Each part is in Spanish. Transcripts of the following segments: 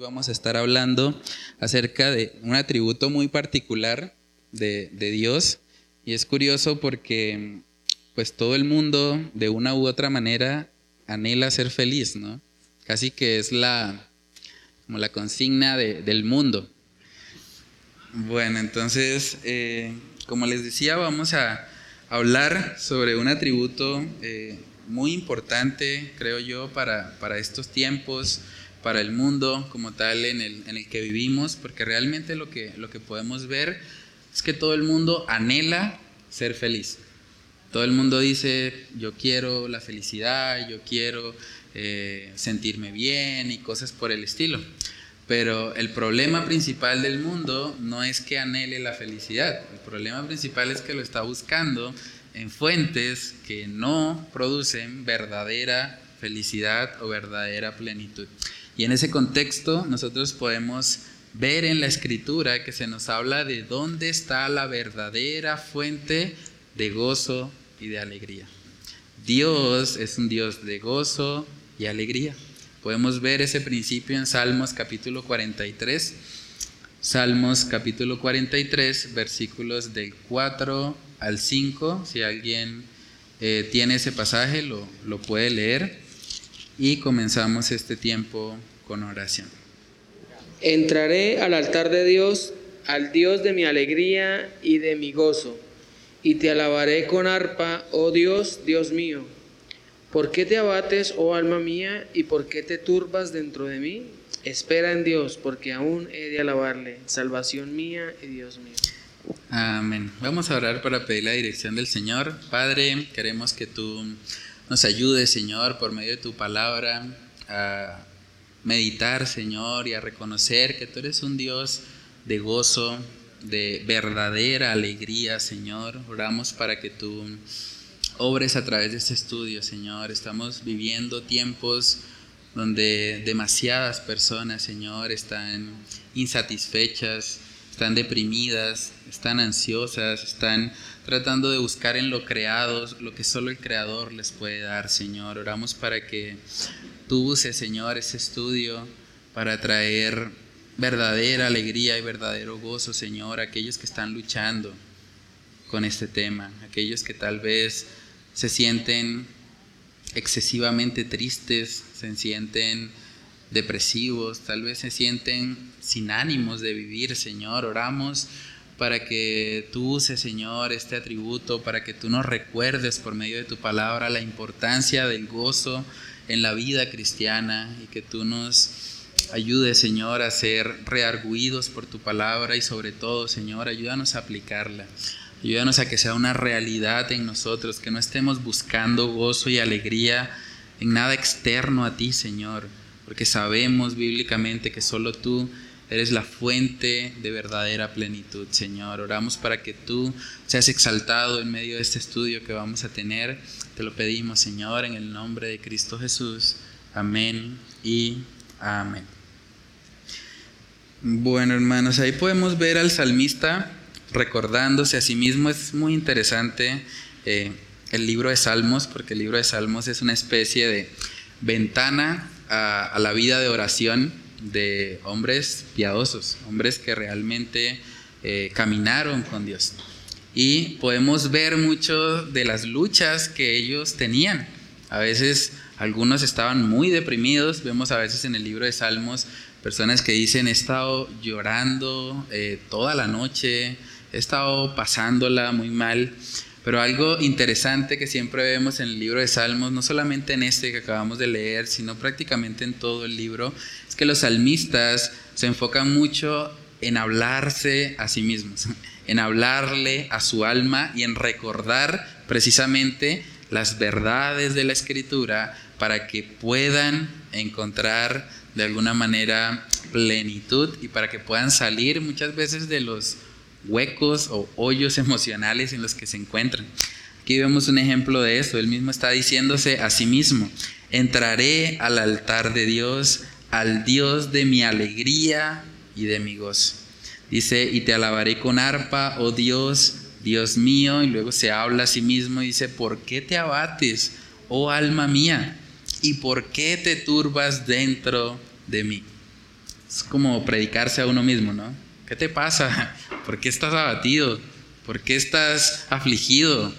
Vamos a estar hablando acerca de un atributo muy particular de, Dios y es curioso porque pues todo el mundo de una u otra manera anhela ser feliz, ¿no? Casi que es la, como la consigna del mundo. Bueno, entonces, eh, como les decía, vamos a hablar sobre un atributo eh, muy importante, creo yo, para, para estos tiempos para el mundo como tal en el, en el que vivimos, porque realmente lo que, lo que podemos ver es que todo el mundo anhela ser feliz. Todo el mundo dice, yo quiero la felicidad, yo quiero eh, sentirme bien y cosas por el estilo. Pero el problema principal del mundo no es que anhele la felicidad, el problema principal es que lo está buscando en fuentes que no producen verdadera felicidad o verdadera plenitud. Y en ese contexto nosotros podemos ver en la escritura que se nos habla de dónde está la verdadera fuente de gozo y de alegría. Dios es un Dios de gozo y alegría. Podemos ver ese principio en Salmos capítulo 43. Salmos capítulo 43, versículos del 4 al 5. Si alguien eh, tiene ese pasaje, lo, lo puede leer. Y comenzamos este tiempo con oración. Entraré al altar de Dios, al Dios de mi alegría y de mi gozo, y te alabaré con arpa, oh Dios, Dios mío. ¿Por qué te abates, oh alma mía, y por qué te turbas dentro de mí? Espera en Dios, porque aún he de alabarle, salvación mía y Dios mío. Amén. Vamos a orar para pedir la dirección del Señor. Padre, queremos que tú nos ayudes, Señor, por medio de tu palabra, a meditar, Señor, y a reconocer que tú eres un Dios de gozo, de verdadera alegría, Señor. Oramos para que tú obres a través de este estudio, Señor. Estamos viviendo tiempos donde demasiadas personas, Señor, están insatisfechas, están deprimidas, están ansiosas, están tratando de buscar en lo creado lo que solo el Creador les puede dar, Señor. Oramos para que tú uses, Señor, ese estudio para traer verdadera alegría y verdadero gozo, Señor, a aquellos que están luchando con este tema, aquellos que tal vez se sienten excesivamente tristes, se sienten depresivos, tal vez se sienten sin ánimos de vivir, Señor. Oramos para que tú uses, Señor, este atributo, para que tú nos recuerdes por medio de tu palabra la importancia del gozo en la vida cristiana y que tú nos ayudes, Señor, a ser rearguidos por tu palabra y sobre todo, Señor, ayúdanos a aplicarla. Ayúdanos a que sea una realidad en nosotros, que no estemos buscando gozo y alegría en nada externo a ti, Señor, porque sabemos bíblicamente que solo tú eres la fuente de verdadera plenitud, Señor. Oramos para que tú seas exaltado en medio de este estudio que vamos a tener te lo pedimos, Señor, en el nombre de Cristo Jesús. Amén y amén. Bueno, hermanos, ahí podemos ver al salmista recordándose a sí mismo. Es muy interesante eh, el libro de Salmos, porque el libro de Salmos es una especie de ventana a, la vida de oración de hombres piadosos, hombres que realmente eh, caminaron con Dios y podemos ver mucho de las luchas que ellos tenían. A veces algunos estaban muy deprimidos, vemos a veces en el libro de Salmos personas que dicen he estado llorando eh, toda la noche, he estado pasándola muy mal. Pero algo interesante que siempre vemos en el libro de Salmos, no solamente en este que acabamos de leer, sino prácticamente en todo el libro, es que los salmistas se enfocan mucho en hablarse a sí mismos, en hablarle a su alma y en recordar precisamente las verdades de la escritura para que puedan encontrar de alguna manera plenitud y para que puedan salir muchas veces de los huecos o hoyos emocionales en los que se encuentran. Aquí vemos un ejemplo de eso. Él mismo está diciéndose a sí mismo, entraré al altar de Dios, al Dios de mi alegría y de mi gozo. Dice, y te alabaré con arpa, oh Dios, Dios mío. Y luego se habla a sí mismo y dice, ¿por qué te abates, oh alma mía? ¿Y por qué te turbas dentro de mí? Es como predicarse a uno mismo, ¿no? ¿Qué te pasa? ¿Por qué estás abatido? ¿Por qué estás afligido?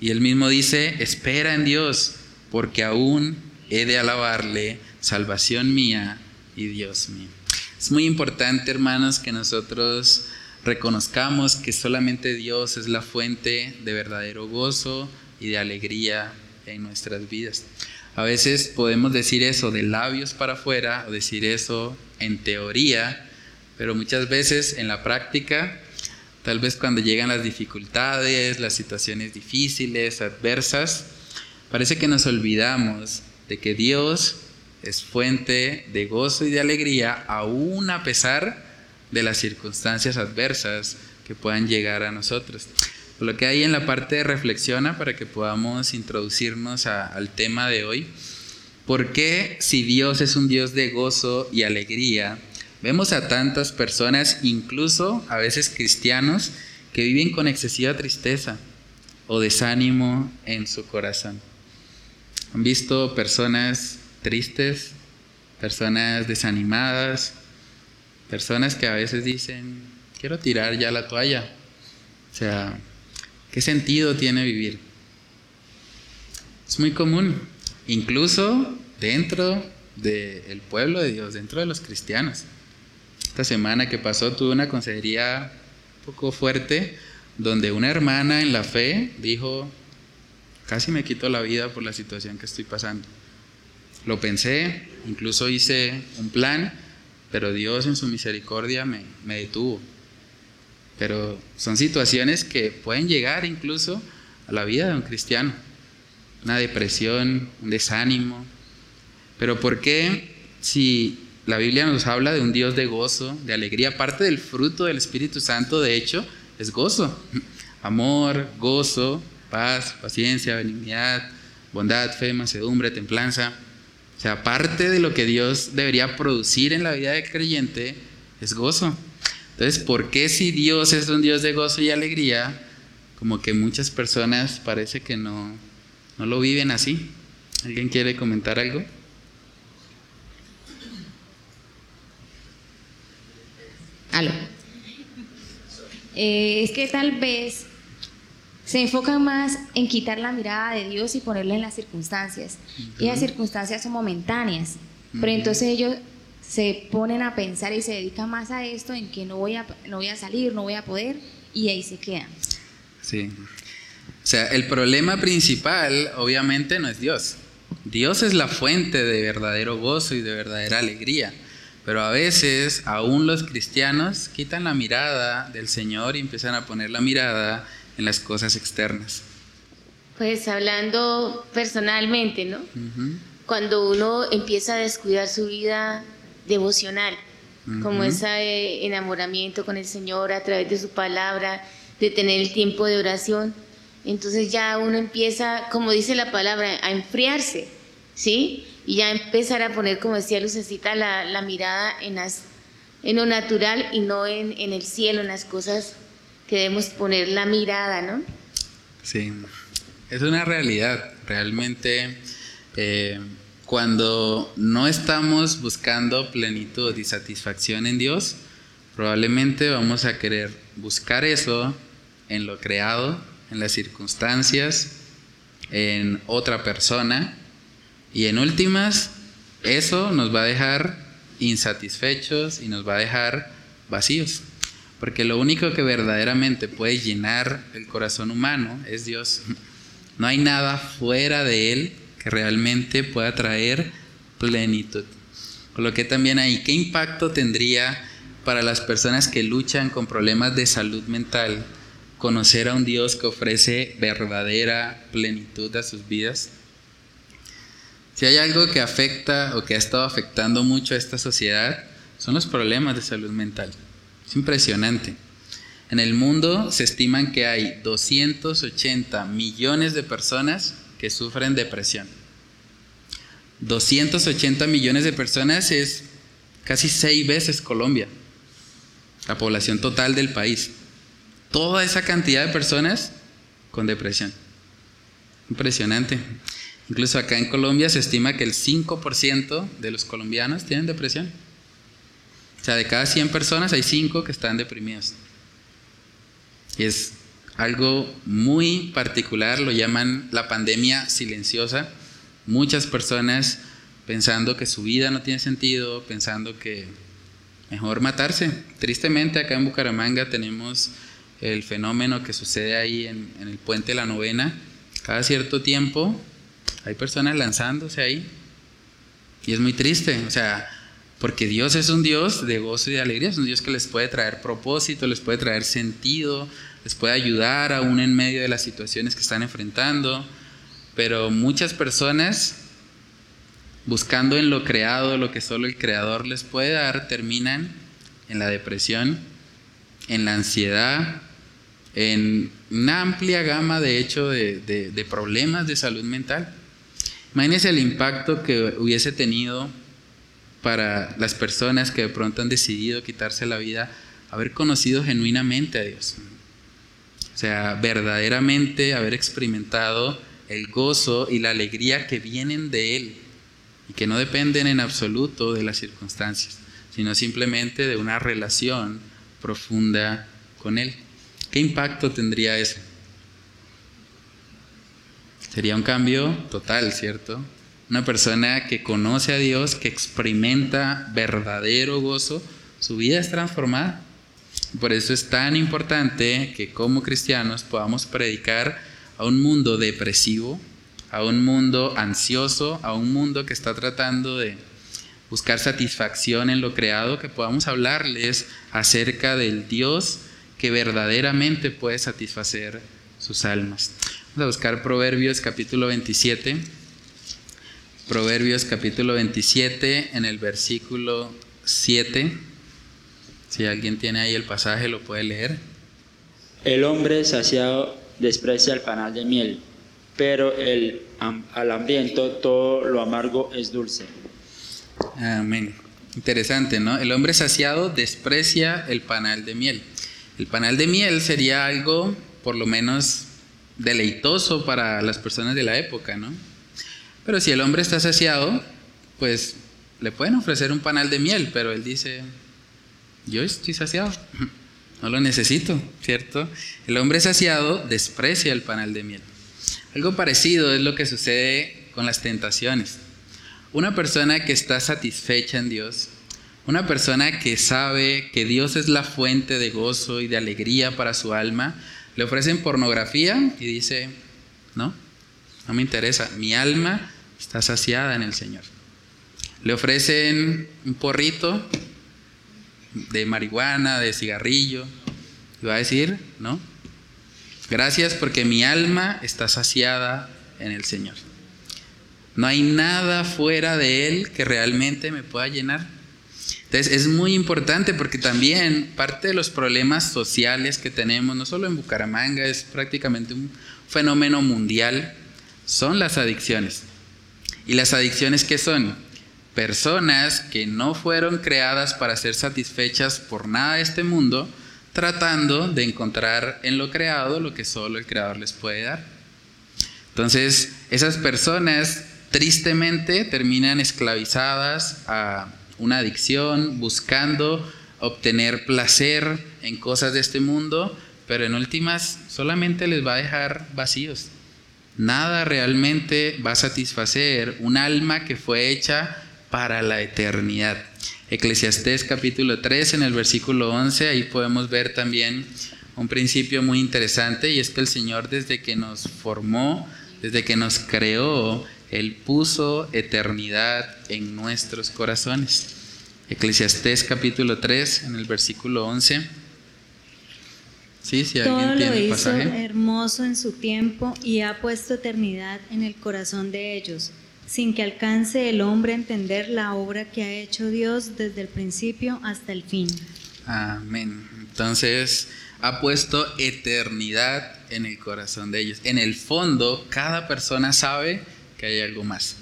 Y él mismo dice, espera en Dios, porque aún he de alabarle, salvación mía y Dios mío. Es muy importante, hermanos, que nosotros reconozcamos que solamente Dios es la fuente de verdadero gozo y de alegría en nuestras vidas. A veces podemos decir eso de labios para afuera o decir eso en teoría, pero muchas veces en la práctica, tal vez cuando llegan las dificultades, las situaciones difíciles, adversas, parece que nos olvidamos de que Dios es fuente de gozo y de alegría aún a pesar de las circunstancias adversas que puedan llegar a nosotros. Lo que hay en la parte de reflexiona para que podamos introducirnos al tema de hoy. ¿Por qué si Dios es un Dios de gozo y alegría, vemos a tantas personas, incluso a veces cristianos, que viven con excesiva tristeza o desánimo en su corazón? ¿Han visto personas tristes, personas desanimadas, personas que a veces dicen, quiero tirar ya la toalla? O sea, ¿Qué sentido tiene vivir? Es muy común, incluso dentro del pueblo de Dios, dentro de los cristianos. Esta semana que pasó tuve una consejería un poco fuerte donde una hermana en la fe dijo, casi me quito la vida por la situación que estoy pasando. Lo pensé, incluso hice un plan, pero Dios en su misericordia me, me detuvo. Pero son situaciones que pueden llegar incluso a la vida de un cristiano. Una depresión, un desánimo. Pero ¿por qué si la Biblia nos habla de un Dios de gozo, de alegría? Parte del fruto del Espíritu Santo, de hecho, es gozo. Amor, gozo, paz, paciencia, benignidad, bondad, fe, mansedumbre, templanza. O sea, parte de lo que Dios debería producir en la vida del creyente es gozo. Entonces, ¿por qué si Dios es un Dios de gozo y alegría, como que muchas personas parece que no, no lo viven así? ¿Alguien quiere comentar algo? Aló. Eh, es que tal vez se enfocan más en quitar la mirada de Dios y ponerla en las circunstancias. Y las circunstancias son momentáneas. Pero entonces ellos se ponen a pensar y se dedican más a esto, en que no voy a, no voy a salir, no voy a poder, y ahí se quedan. Sí. O sea, el problema principal obviamente no es Dios. Dios es la fuente de verdadero gozo y de verdadera alegría. Pero a veces aún los cristianos quitan la mirada del Señor y empiezan a poner la mirada en las cosas externas. Pues hablando personalmente, ¿no? Cuando uno empieza a descuidar su vida devocional, como ese enamoramiento con el Señor a través de su palabra, de tener el tiempo de oración. Entonces ya uno empieza, como dice la palabra, a enfriarse, ¿sí? Y ya empezar a poner, como decía Lucecita, la, la mirada en, las, en lo natural y no en, en, el cielo, en las cosas que debemos poner la mirada, ¿no? Sí, es una realidad. Realmente eh, cuando no estamos buscando plenitud y satisfacción en Dios, probablemente vamos a querer buscar eso en lo creado, en las circunstancias, en otra persona, y en últimas, eso nos va a dejar insatisfechos y nos va a dejar vacíos. Porque lo único que verdaderamente puede llenar el corazón humano es Dios. No hay nada fuera de Él que realmente pueda traer plenitud. Coloqué también ahí, ¿qué impacto tendría para las personas que luchan con problemas de salud mental conocer a un Dios que ofrece verdadera plenitud a sus vidas? Si hay algo que afecta o que ha estado afectando mucho a esta sociedad, son los problemas de salud mental. Es impresionante. En el mundo se estiman que hay 280 millones de personas que sufren depresión. 280 millones de personas es casi seis veces Colombia, la población total del país. Toda esa cantidad de personas con depresión. Impresionante. Incluso acá en Colombia se estima que el 5% de los colombianos tienen depresión. O sea, de cada 100 personas hay 5 que están deprimidos. Y es algo muy particular, lo llaman la pandemia silenciosa. Muchas personas pensando que su vida no tiene sentido, pensando que mejor matarse. Tristemente acá en Bucaramanga tenemos el fenómeno que sucede ahí en, el puente la novena. Cada cierto tiempo hay personas lanzándose ahí. Y es muy triste, o sea, porque Dios es un Dios de gozo y de alegría, es un Dios que les puede traer propósito, les puede traer sentido, les puede ayudar aún en medio de las situaciones que están enfrentando. Pero muchas personas buscando en lo creado lo que solo el creador les puede dar, terminan en la depresión, en la ansiedad, en una amplia gama de hecho de, problemas de salud mental. Imagínense el impacto que hubiese tenido para las personas que de pronto han decidido quitarse la vida, haber conocido genuinamente a Dios. O sea, verdaderamente haber experimentado el gozo y la alegría que vienen de Él y que no dependen en absoluto de las circunstancias, sino simplemente de una relación profunda con Él. ¿Qué impacto tendría eso? Sería un cambio total, ¿cierto? Una persona que conoce a Dios, que experimenta verdadero gozo, su vida es transformada. Por eso es tan importante que como cristianos podamos predicar a un mundo depresivo, a un mundo ansioso, a un mundo que está tratando de buscar satisfacción en lo creado, que podamos hablarles acerca del Dios que verdaderamente puede satisfacer sus almas. Vamos a buscar Proverbios capítulo 27. Proverbios capítulo 27 en el versículo 7. Si alguien tiene ahí el pasaje, lo puede leer. El hombre saciado desprecia el panal de miel pero el, al hambriento todo lo amargo es dulce. Amén. Interesante, ¿no? El hombre saciado desprecia el panal de miel. El panal de miel sería algo, por lo menos, deleitoso para las personas de la época, ¿no? Pero si el hombre está saciado, pues le pueden ofrecer un panal de miel, pero él dice, yo estoy saciado, no lo necesito, ¿cierto? El hombre saciado desprecia el panal de miel. Algo parecido es lo que sucede con las tentaciones. Una persona que está satisfecha en Dios, una persona que sabe que Dios es la fuente de gozo y de alegría para su alma, le ofrecen pornografía y dice, no, no me interesa, mi alma está saciada en el Señor. Le ofrecen un porrito de marihuana, de cigarrillo, y va a decir, no, Gracias porque mi alma está saciada en el Señor. No hay nada fuera de Él que realmente me pueda llenar. Entonces es muy importante porque también parte de los problemas sociales que tenemos, no solo en Bucaramanga, es prácticamente un fenómeno mundial, son las adicciones. ¿Y las adicciones qué son? Personas que no fueron creadas para ser satisfechas por nada de este mundo, tratando de encontrar en lo creado lo que solo el creador les puede dar. Entonces, esas personas tristemente terminan esclavizadas a una adicción, buscando obtener placer en cosas de este mundo, pero en últimas solamente les va a dejar vacíos. Nada realmente va a satisfacer un alma que fue hecha para la eternidad. Eclesiastés capítulo 3 en el versículo 11, ahí podemos ver también un principio muy interesante y es que el Señor desde que nos formó, desde que nos creó, Él puso eternidad en nuestros corazones. Eclesiastés capítulo 3 en el versículo 11. Sí, si alguien Todo tiene lo hizo hermoso en su tiempo y ha puesto eternidad en el corazón de ellos sin que alcance el hombre a entender la obra que ha hecho Dios desde el principio hasta el fin. Amén. Entonces, ha puesto eternidad en el corazón de ellos. En el fondo, cada persona sabe que hay algo más.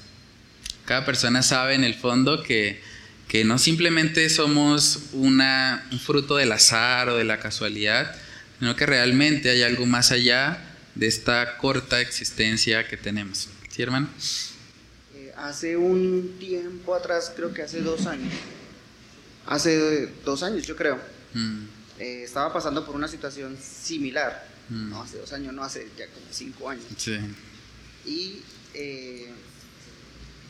Cada persona sabe en el fondo que, que no simplemente somos una, un fruto del azar o de la casualidad, sino que realmente hay algo más allá de esta corta existencia que tenemos. ¿Sí, hermano? hace un tiempo atrás, creo que hace dos años, hace dos años, yo creo. Mm. Eh, estaba pasando por una situación similar. Mm. No, hace dos años, no, hace ya como cinco años. Sí. Y eh,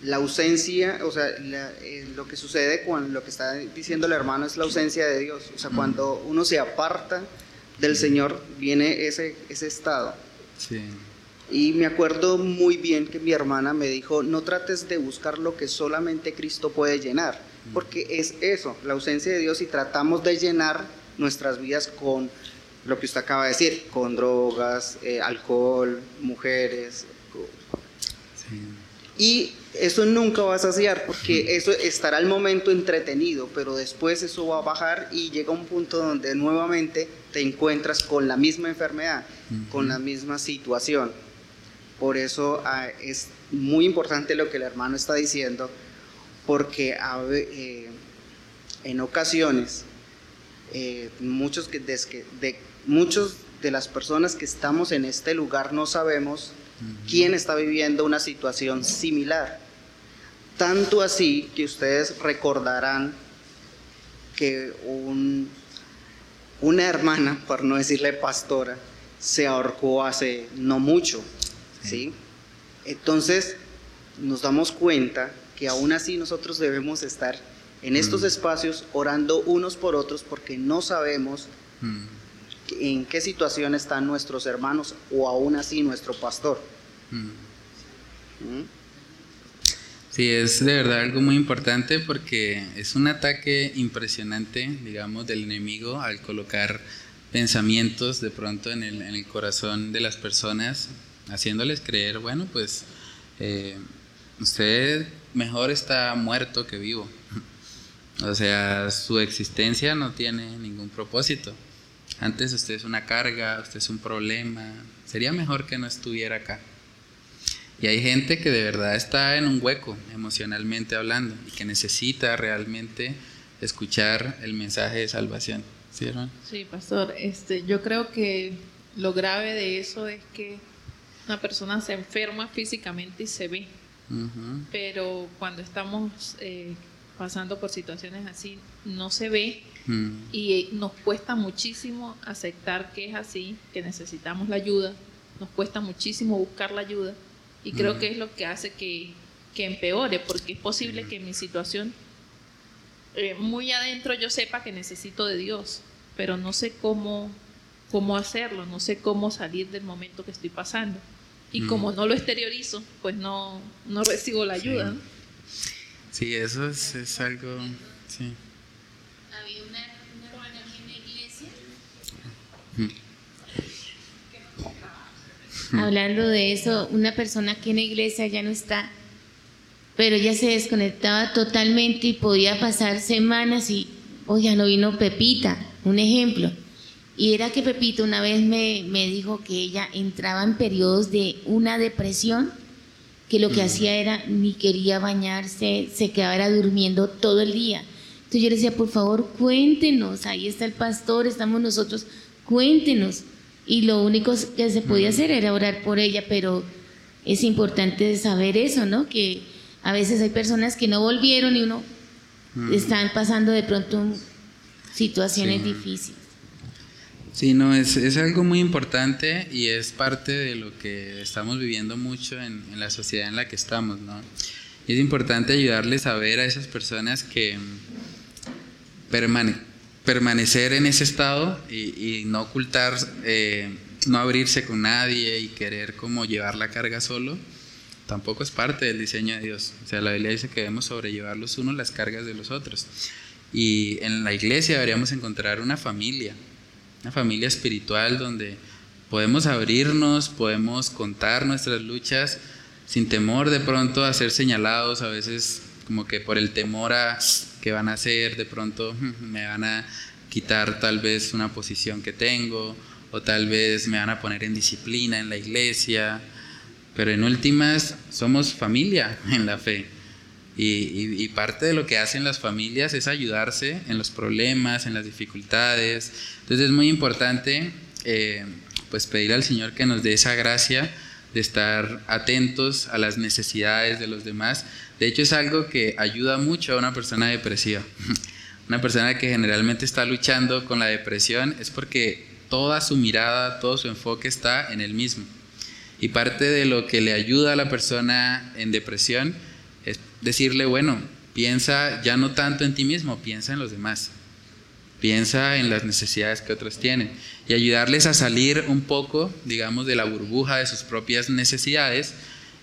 la ausencia, o sea, eh, lo que sucede con lo que está diciendo el hermano es la ausencia de Dios. O sea, mm. cuando uno se aparta del Señor, viene ese, ese estado. Sí. Y me acuerdo muy bien que mi hermana me dijo, no trates de buscar lo que solamente Cristo puede llenar, porque es eso, la ausencia de Dios y tratamos de llenar nuestras vidas con lo que usted acaba de decir, con drogas, eh, alcohol, mujeres. Y eso nunca va a saciar porque eso estará al momento entretenido, pero después eso va a bajar y llega un punto donde nuevamente te encuentras con la misma enfermedad, con la misma situación. Por eso ah, es muy importante lo que el hermano está diciendo, porque eh, en ocasiones eh, muchos, que, de, muchos de las personas que estamos en este lugar no sabemos quién está viviendo una situación similar. Tanto así que ustedes recordarán que un, una hermana, por no decirle pastora, se ahorcó hace no mucho. ¿sí? Entonces, nos damos cuenta que aún así nosotros debemos estar en estos mm. espacios orando unos por otros porque no sabemos mm. En qué situación están nuestros hermanos o aún así nuestro pastor. Mm. Sí, es de verdad algo muy importante porque es un ataque impresionante, digamos, del enemigo al colocar pensamientos de pronto en el, corazón de las personas haciéndoles creer, bueno, pues eh, usted mejor está muerto que vivo. O sea, su existencia no tiene ningún propósito. Antes usted es una carga, usted es un problema. Sería mejor que no estuviera acá. Y hay gente que de verdad está en un hueco emocionalmente hablando y que necesita realmente escuchar el mensaje de salvación. ¿Sí, hermano? Sí, pastor. Este, yo creo que lo grave de eso es que una persona se enferma físicamente y se ve, pero cuando estamos eh, pasando por situaciones así, no se ve y nos cuesta muchísimo aceptar que es así, que necesitamos la ayuda, nos cuesta muchísimo buscar la ayuda. Y creo que es lo que hace que, que empeore, porque es posible que mi situación eh, muy adentro yo sepa que necesito de Dios, pero no sé cómo, cómo hacerlo, no sé cómo salir del momento que estoy pasando. Y mm. como no lo exteriorizo, pues no, no recibo la ayuda. Sí, eso es, es, algo... Sí. Había una, hermana aquí en la iglesia. Hablando de eso, una persona aquí en la iglesia ya no está, pero ella se desconectaba totalmente y podía pasar semanas y, oye, no vino Pepita, un ejemplo y era que Pepito una vez me, dijo que ella entraba en periodos de una depresión, que lo que hacía era ni quería bañarse, se quedaba durmiendo todo el día. Entonces yo le decía, por favor, cuéntenos, ahí está el pastor, estamos nosotros, cuéntenos. Y lo único que se podía hacer era orar por ella, pero es importante saber eso, ¿no? Que a veces hay personas que no volvieron y uno están pasando de pronto situaciones difíciles. Sí, no, es, es, algo muy importante y es parte de lo que estamos viviendo mucho en, en la sociedad en la que estamos, ¿no? Y es importante ayudarles a ver a esas personas que permane permanecer en ese estado y, no ocultar, eh, no abrirse con nadie y querer como llevar la carga solo, tampoco es parte del diseño de Dios. O sea, la Biblia dice que debemos sobrellevar los unos las cargas de los otros. Y en la iglesia deberíamos encontrar una familia, una familia espiritual donde podemos abrirnos, podemos contar nuestras luchas sin temor de pronto a ser señalados, a veces como que por el temor a que van a hacer, de pronto me van a quitar tal vez una posición que tengo o tal vez me van a poner en disciplina en la iglesia, pero en últimas somos familia en la fe. Y, parte de lo que hacen las familias es ayudarse en los problemas, en las dificultades. Entonces es muy importante eh, pues pedir al Señor que nos dé esa gracia de estar atentos a las necesidades de los demás. De hecho es algo que ayuda mucho a una persona depresiva. una persona que generalmente está luchando con la depresión es porque toda su mirada, todo su enfoque está en él mismo. Y parte de lo que le ayuda a la persona en depresión es decirle, bueno, piensa ya no tanto en ti mismo, piensa en los demás. Piensa en las necesidades que otros tienen y ayudarles a salir un poco, digamos, de la burbuja de sus propias necesidades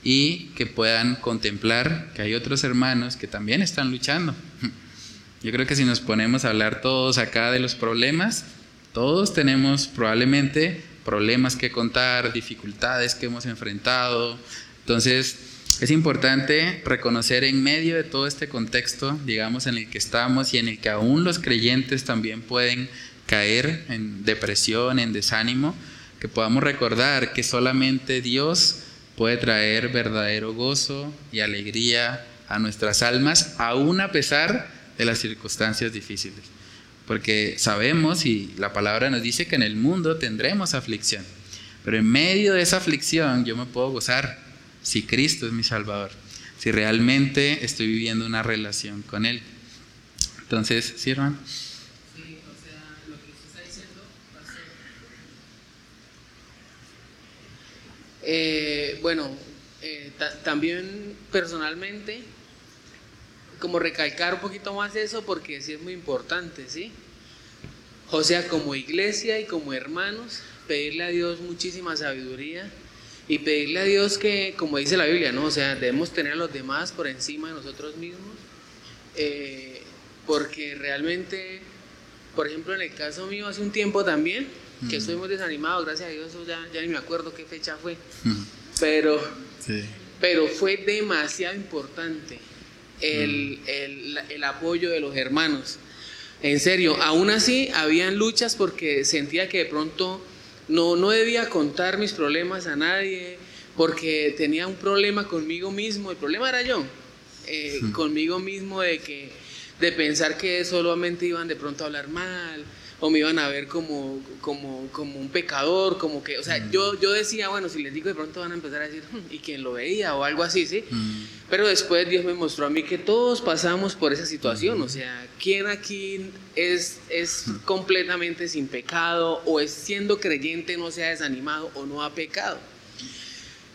y que puedan contemplar que hay otros hermanos que también están luchando. Yo creo que si nos ponemos a hablar todos acá de los problemas, todos tenemos probablemente problemas que contar, dificultades que hemos enfrentado. Entonces, es importante reconocer en medio de todo este contexto, digamos, en el que estamos y en el que aún los creyentes también pueden caer en depresión, en desánimo, que podamos recordar que solamente Dios puede traer verdadero gozo y alegría a nuestras almas, aún a pesar de las circunstancias difíciles. Porque sabemos y la palabra nos dice que en el mundo tendremos aflicción, pero en medio de esa aflicción yo me puedo gozar si Cristo es mi Salvador, si realmente estoy viviendo una relación con Él. Entonces, ¿sí, hermano? Sí, o sea, lo que está diciendo eh, bueno, eh, también personalmente, como recalcar un poquito más eso, porque sí es muy importante, ¿sí? O sea, como iglesia y como hermanos, pedirle a Dios muchísima sabiduría y pedirle a Dios que, como dice la Biblia, ¿no? O sea, debemos tener a los demás por encima de nosotros mismos, eh, porque realmente, por ejemplo, en el caso mío, hace un tiempo también, que estoy muy desanimado, gracias a Dios, ya, ya ni me acuerdo qué fecha fue, pero, pero fue demasiado importante el, el, el apoyo de los hermanos. En serio, aún así habían luchas porque sentía que de pronto no, no debía contar mis problemas a nadie porque tenía un problema conmigo mismo. El problema era yo, eh, conmigo mismo de que de pensar que solamente iban de pronto a hablar mal, o me iban a ver como, como, como un pecador, como que, o sea, mm. yo, yo decía, bueno, si les digo de pronto van a empezar a decir, hmm, ¿y quién lo veía? o algo así, ¿sí? Mm. Pero después Dios me mostró a mí que todos pasamos por esa situación, mm. o sea, ¿quién aquí es, es completamente sin pecado o es siendo creyente no se ha desanimado o no ha pecado?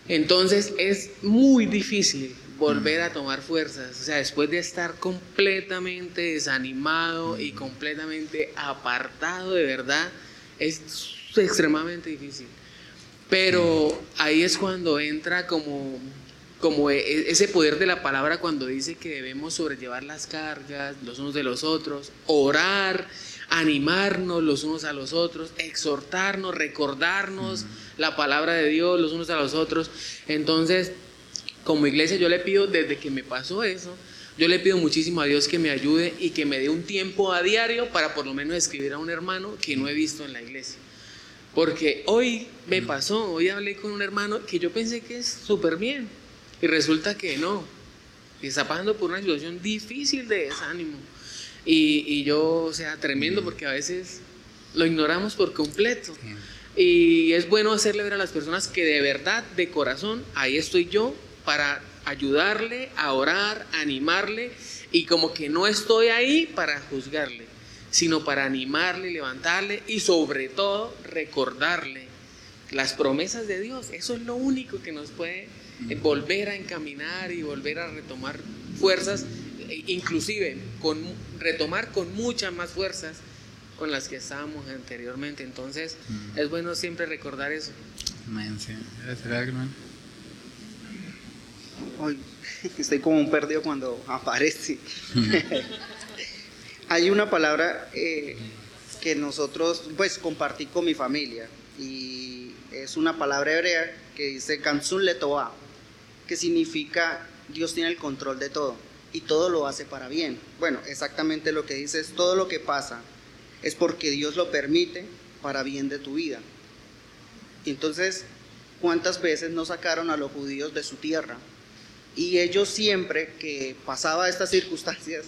Entonces es muy difícil volver a tomar fuerzas. O sea, después de estar completamente desanimado y completamente apartado de verdad, es extremadamente difícil. Pero ahí es cuando entra como, como e, e, ese poder de la palabra cuando dice que debemos sobrellevar las cargas los unos de los otros, orar, animarnos los unos a los otros, exhortarnos, recordarnos la palabra de Dios los unos a los otros. Entonces, como iglesia yo le pido, desde que me pasó eso, yo le pido muchísimo a Dios que me ayude y que me dé un tiempo a diario para por lo menos escribir a un hermano que no he visto en la iglesia. Porque hoy me pasó, hoy hablé con un hermano que yo pensé que es súper bien y resulta que no. Y está pasando por una situación difícil de desánimo. Y, y yo, o sea, tremendo porque a veces lo ignoramos por completo. Y es bueno hacerle ver a las personas que de verdad, de corazón, ahí estoy yo para ayudarle, a orar, animarle y como que no estoy ahí para juzgarle, sino para animarle, levantarle y sobre todo recordarle las promesas de Dios. Eso es lo único que nos puede eh, volver a encaminar y volver a retomar fuerzas, e inclusive con, retomar con muchas más fuerzas con las que estábamos anteriormente. Entonces es bueno siempre recordar eso. estoy como un perdido cuando aparece. Hay una palabra eh, que nosotros, pues, compartí con mi familia y es una palabra hebrea que dice Kansun Letoa, que significa Dios tiene el control de todo y todo lo hace para bien. Bueno, exactamente lo que dice es todo lo que pasa es porque Dios lo permite para bien de tu vida. Entonces, ¿cuántas veces no sacaron a los judíos de su tierra? Y ellos siempre que pasaba estas circunstancias,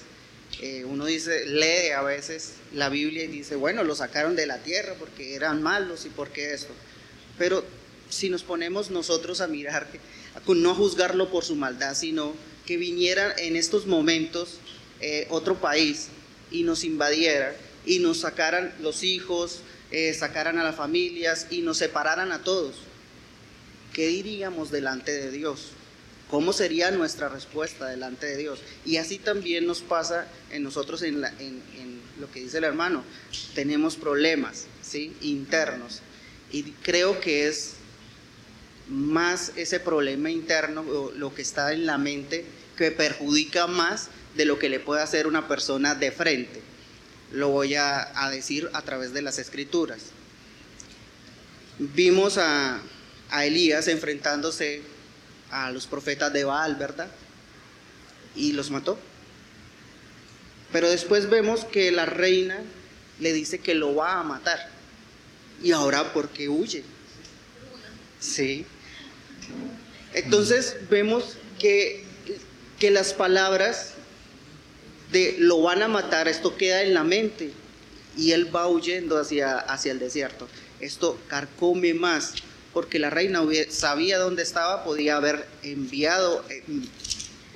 eh, uno dice, lee a veces la Biblia y dice, bueno, lo sacaron de la tierra porque eran malos y porque esto. Pero si nos ponemos nosotros a mirar, no juzgarlo por su maldad, sino que viniera en estos momentos eh, otro país y nos invadiera y nos sacaran los hijos, eh, sacaran a las familias y nos separaran a todos, ¿qué diríamos delante de Dios? ¿Cómo sería nuestra respuesta delante de Dios? Y así también nos pasa en nosotros en, lo que dice el hermano. Tenemos problemas ¿sí? internos. Y creo que es más ese problema interno, lo que está en la mente, que perjudica más de lo que le puede hacer una persona de frente. Lo voy a, decir a través de las escrituras. Vimos a, a Elías enfrentándose a los profetas de Baal, ¿verdad? Y los mató. Pero después vemos que la reina le dice que lo va a matar. ¿Y ahora por qué huye? Sí. Entonces vemos que, que las palabras de lo van a matar, esto queda en la mente y él va huyendo hacia, hacia el desierto. Esto carcome más porque la reina sabía dónde estaba, podía haber enviado un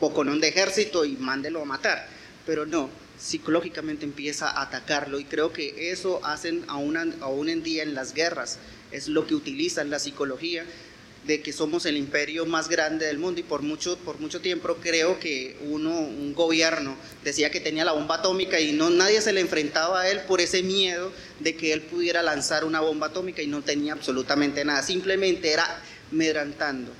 poconón de ejército y mándelo a matar, pero no, psicológicamente empieza a atacarlo y creo que eso hacen aún, aún en día en las guerras, es lo que utilizan la psicología de que somos el imperio más grande del mundo y por mucho, por mucho tiempo creo que uno, un gobierno decía que tenía la bomba atómica y no, nadie se le enfrentaba a él por ese miedo de que él pudiera lanzar una bomba atómica y no tenía absolutamente nada, simplemente era medrantando.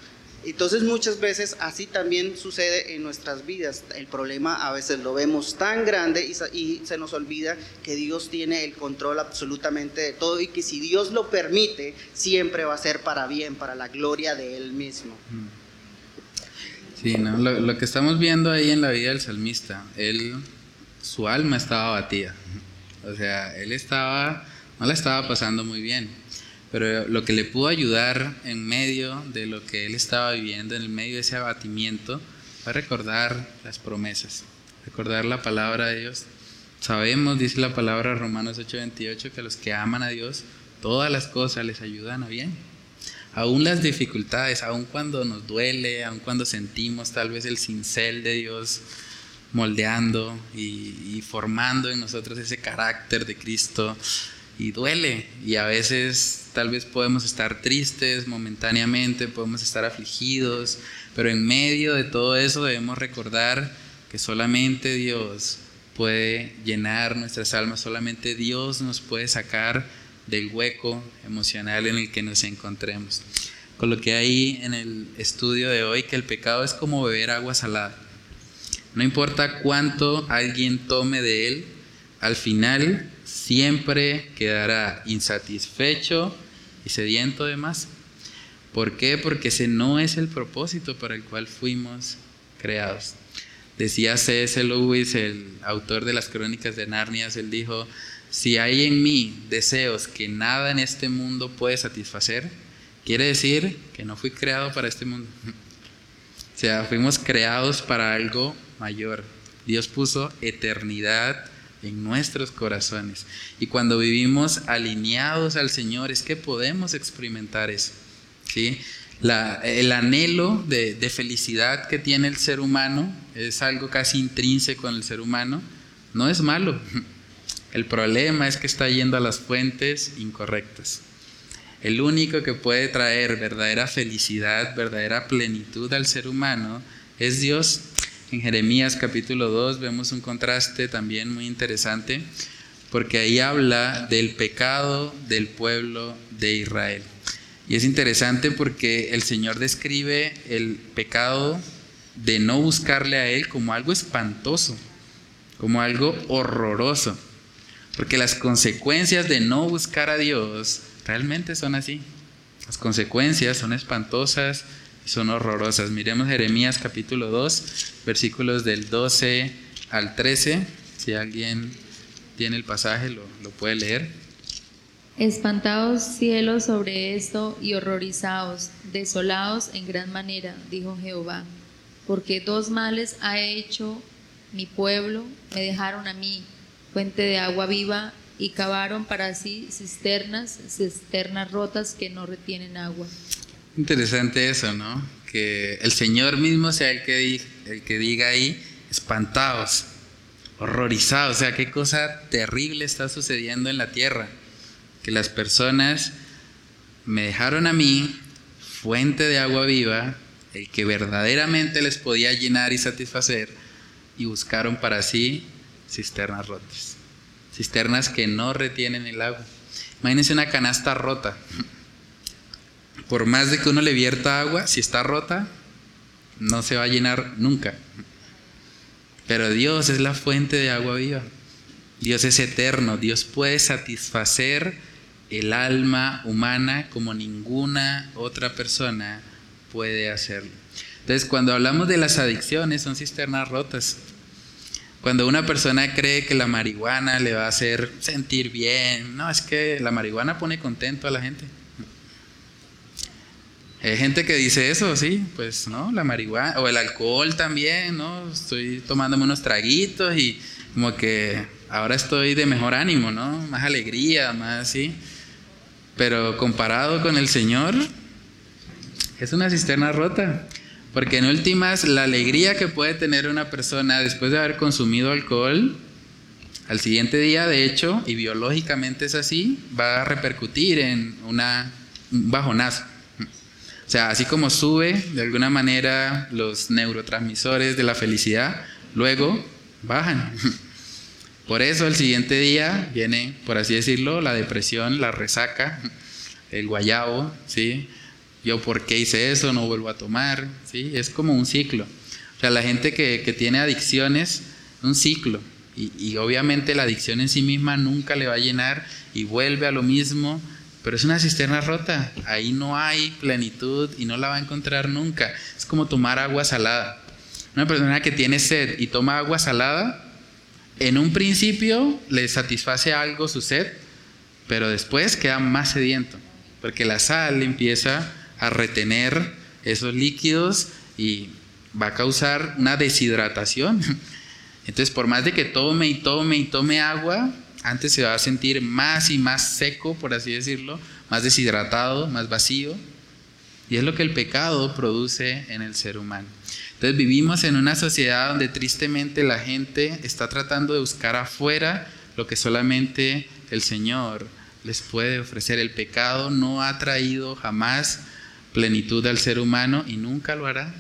Entonces muchas veces así también sucede en nuestras vidas. El problema a veces lo vemos tan grande y, se nos olvida que Dios tiene el control absolutamente de todo y que si Dios lo permite, siempre va a ser para bien, para la gloria de Él mismo. Sí, ¿no? lo, lo que estamos viendo ahí en la vida del salmista, él, su alma estaba batida. O sea, él estaba, no la estaba pasando muy bien pero lo que le pudo ayudar en medio de lo que él estaba viviendo, en el medio de ese abatimiento, fue recordar las promesas, recordar la palabra de Dios. Sabemos, dice la palabra Romanos 8:28, que a los que aman a Dios, todas las cosas les ayudan a bien. Aún las dificultades, aún cuando nos duele, aún cuando sentimos tal vez el cincel de Dios moldeando y formando en nosotros ese carácter de Cristo, y duele y a veces tal vez podemos estar tristes momentáneamente, podemos estar afligidos, pero en medio de todo eso debemos recordar que solamente Dios puede llenar nuestras almas, solamente Dios nos puede sacar del hueco emocional en el que nos encontremos. Coloqué ahí en el estudio de hoy que el pecado es como beber agua salada. No importa cuánto alguien tome de él, al final siempre quedará insatisfecho y sediento de más. ¿Por qué? Porque ese no es el propósito para el cual fuimos creados. Decía C.S. Lewis, el autor de las crónicas de Narnia, él dijo, si hay en mí deseos que nada en este mundo puede satisfacer, quiere decir que no fui creado para este mundo. O sea, fuimos creados para algo mayor. Dios puso eternidad en nuestros corazones. Y cuando vivimos alineados al Señor es que podemos experimentar eso. ¿sí? el anhelo de, de, felicidad que tiene el ser humano es algo casi intrínseco en el ser humano. No es malo. El problema es que está yendo a las fuentes incorrectas. El único que puede traer verdadera felicidad, verdadera plenitud al ser humano es Dios en Jeremías capítulo 2 vemos un contraste también muy interesante, porque ahí habla del pecado del pueblo de Israel. Y es interesante porque el Señor describe el pecado de no buscarle a Él como algo espantoso, como algo horroroso. Porque las consecuencias de no buscar a Dios realmente son así. Las consecuencias son espantosas, son horrorosas. Miremos Jeremías capítulo 2, versículos del 12 al 13. Si alguien tiene el pasaje, lo, lo puede leer. Espantados cielos sobre esto y horrorizados, desolados en gran manera, dijo Jehová, porque dos males ha hecho mi pueblo, me dejaron a mí fuente de agua viva y cavaron para sí cisternas, cisternas rotas que no retienen agua. Interesante eso, ¿no? Que el Señor mismo sea el que, el que diga ahí, espantados, horrorizado, o sea, qué cosa terrible está sucediendo en la tierra, que las personas me dejaron a mí fuente de agua viva, el que verdaderamente les podía llenar y satisfacer, y buscaron para sí cisternas rotas, cisternas que no retienen el agua. Imagínense una canasta rota. Por más de que uno le vierta agua, si está rota, no se va a llenar nunca. Pero Dios es la fuente de agua viva. Dios es eterno. Dios puede satisfacer el alma humana como ninguna otra persona puede hacerlo. Entonces, cuando hablamos de las adicciones, son cisternas rotas. Cuando una persona cree que la marihuana le va a hacer sentir bien, no, es que la marihuana pone contento a la gente. Hay gente que dice eso, sí, pues no, la marihuana, o el alcohol también, ¿no? Estoy tomándome unos traguitos y como que ahora estoy de mejor ánimo, ¿no? Más alegría, más así. Pero comparado con el Señor, es una cisterna rota. Porque en últimas, la alegría que puede tener una persona después de haber consumido alcohol, al siguiente día, de hecho, y biológicamente es así, va a repercutir en una, un bajonazo. O sea, así como sube de alguna manera los neurotransmisores de la felicidad, luego bajan. Por eso el siguiente día viene, por así decirlo, la depresión, la resaca, el guayabo, ¿sí? Yo por qué hice eso, no vuelvo a tomar, ¿sí? Es como un ciclo. O sea, la gente que, que tiene adicciones, un ciclo. Y, y, obviamente la adicción en sí misma nunca le va a llenar y vuelve a lo mismo pero es una cisterna rota, ahí no hay plenitud y no la va a encontrar nunca. Es como tomar agua salada. Una persona que tiene sed y toma agua salada, en un principio le satisface algo su sed, pero después queda más sediento, porque la sal empieza a retener esos líquidos y va a causar una deshidratación. Entonces, por más de que tome y tome y tome agua, antes se va a sentir más y más seco, por así decirlo, más deshidratado, más vacío. Y es lo que el pecado produce en el ser humano. Entonces vivimos en una sociedad donde tristemente la gente está tratando de buscar afuera lo que solamente el Señor les puede ofrecer. El pecado no ha traído jamás plenitud al ser humano y nunca lo hará.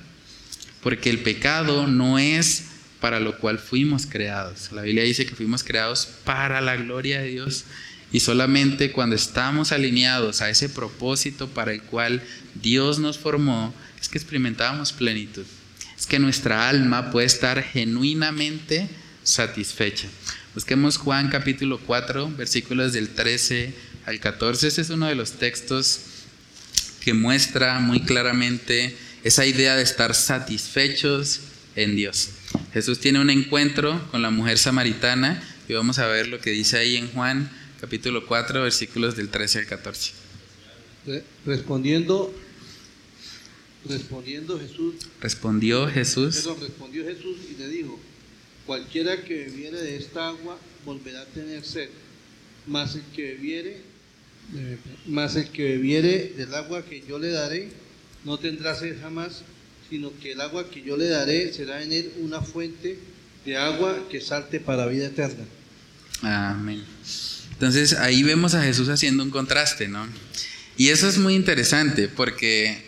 Porque el pecado no es para lo cual fuimos creados. La Biblia dice que fuimos creados para la gloria de Dios y solamente cuando estamos alineados a ese propósito para el cual Dios nos formó, es que experimentamos plenitud. Es que nuestra alma puede estar genuinamente satisfecha. Busquemos Juan capítulo 4, versículos del 13 al 14. Ese es uno de los textos que muestra muy claramente esa idea de estar satisfechos en Dios. Jesús tiene un encuentro con la mujer samaritana y vamos a ver lo que dice ahí en Juan capítulo 4 versículos del 13 al 14. Respondiendo respondiendo Jesús respondió Jesús respondió Jesús y le dijo cualquiera que bebiere de esta agua volverá a tener sed mas el que bebiere más el que bebiere del agua que yo le daré no tendrá sed jamás sino que el agua que yo le daré será en él una fuente de agua que salte para vida eterna. Amén. Entonces ahí vemos a Jesús haciendo un contraste, ¿no? Y eso es muy interesante porque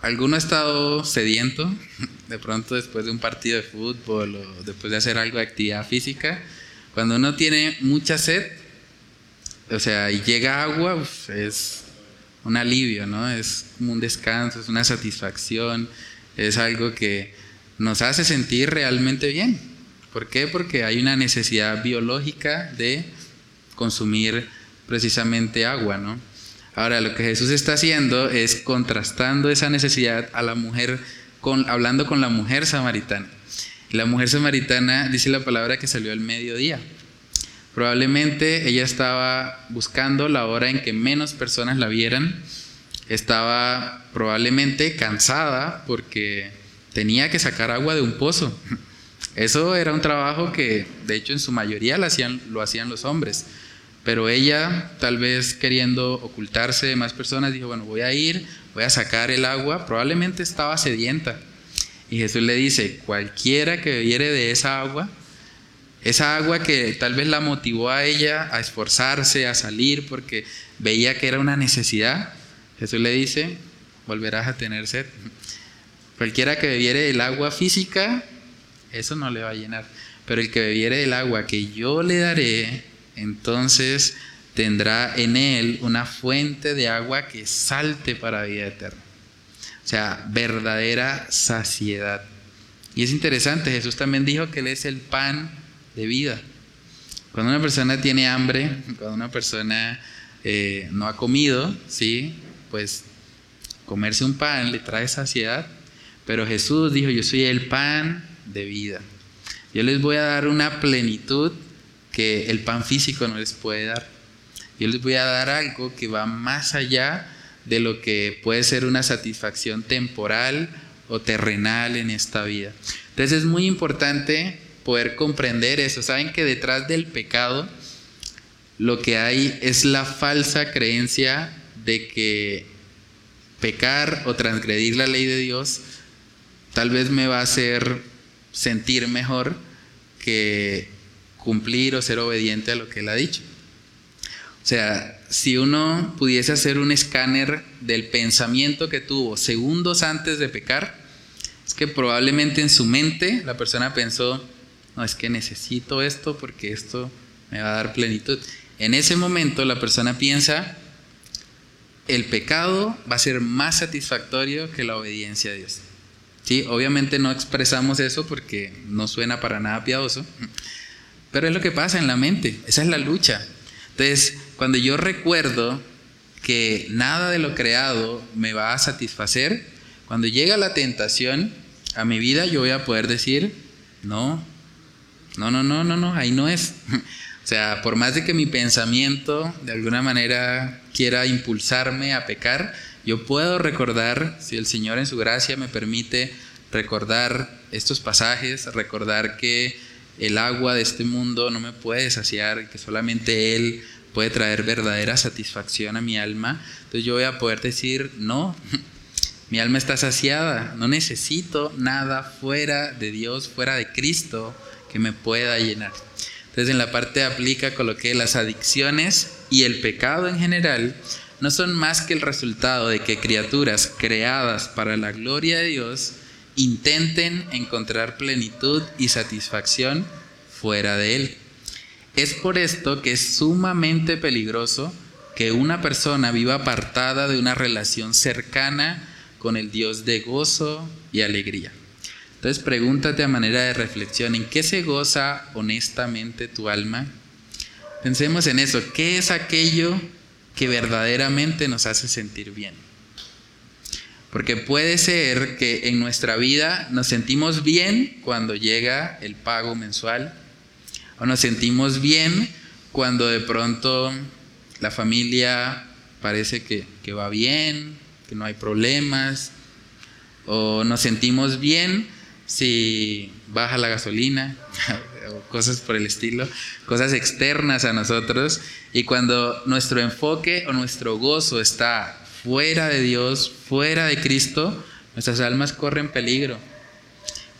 alguno ha estado sediento, de pronto después de un partido de fútbol o después de hacer algo de actividad física, cuando uno tiene mucha sed, o sea, y llega agua, es un alivio, ¿no? Es como un descanso, es una satisfacción, es algo que nos hace sentir realmente bien. ¿Por qué? Porque hay una necesidad biológica de consumir precisamente agua, ¿no? Ahora, lo que Jesús está haciendo es contrastando esa necesidad a la mujer, hablando con la mujer samaritana. La mujer samaritana dice la palabra que salió al mediodía. Probablemente ella estaba buscando la hora en que menos personas la vieran estaba probablemente cansada porque tenía que sacar agua de un pozo. Eso era un trabajo que de hecho en su mayoría lo hacían, lo hacían los hombres. Pero ella, tal vez queriendo ocultarse de más personas, dijo, bueno, voy a ir, voy a sacar el agua. Probablemente estaba sedienta. Y Jesús le dice, cualquiera que bebiere de esa agua, Esa agua que tal vez la motivó a ella a esforzarse, a salir, porque veía que era una necesidad. Jesús le dice, volverás a tener sed. Cualquiera que bebiere el agua física, eso no le va a llenar. Pero el que bebiere del agua que yo le daré, entonces tendrá en él una fuente de agua que salte para vida eterna. O sea, verdadera saciedad. Y es interesante, Jesús también dijo que Él es el pan de vida. Cuando una persona tiene hambre, cuando una persona eh, no ha comido, ¿sí? Pues comerse un pan le trae saciedad. Pero Jesús dijo, yo soy el pan de vida. Yo les voy a dar una plenitud que el pan físico no les puede dar. Yo les voy a dar algo que va más allá de lo que puede ser una satisfacción temporal o terrenal en esta vida. Entonces es muy importante poder comprender eso. Saben que detrás del pecado lo que hay es la falsa creencia de que pecar o transgredir la ley de Dios tal vez me va a hacer sentir mejor que cumplir o ser obediente a lo que Él ha dicho. O sea, si uno pudiese hacer un escáner del pensamiento que tuvo segundos antes de pecar, es que probablemente en su mente la persona pensó, no, es que necesito esto porque esto me va a dar plenitud. En ese momento la persona piensa, el pecado va a ser más satisfactorio que la obediencia a Dios. Sí, obviamente no expresamos eso porque no suena para nada piadoso, pero es lo que pasa en la mente, esa es la lucha. Entonces, cuando yo recuerdo que nada de lo creado me va a satisfacer, cuando llega la tentación a mi vida, yo voy a poder decir, no, no, no, no, no, no, ahí no es. Sea, por más de que mi pensamiento de alguna manera quiera impulsarme a pecar, yo puedo recordar, si el Señor en su gracia me permite recordar estos pasajes, recordar que el agua de este mundo no me puede saciar, que solamente Él puede traer verdadera satisfacción a mi alma, entonces yo voy a poder decir, no, mi alma está saciada, no necesito nada fuera de Dios, fuera de Cristo que me pueda llenar. Entonces en la parte aplica coloqué las adicciones y el pecado en general no son más que el resultado de que criaturas creadas para la gloria de Dios intenten encontrar plenitud y satisfacción fuera de Él. Es por esto que es sumamente peligroso que una persona viva apartada de una relación cercana con el Dios de gozo y alegría. Entonces pregúntate a manera de reflexión, ¿en qué se goza honestamente tu alma? Pensemos en eso, ¿qué es aquello que verdaderamente nos hace sentir bien. Porque puede ser que en nuestra vida nos sentimos bien cuando llega el pago mensual, o nos sentimos bien cuando de pronto la familia parece que, que va bien, que no hay problemas, o nos sentimos bien si baja la gasolina, cosas por el estilo, cosas externas a nosotros. Y cuando nuestro enfoque o nuestro gozo está fuera de Dios, fuera de Cristo, nuestras almas corren peligro.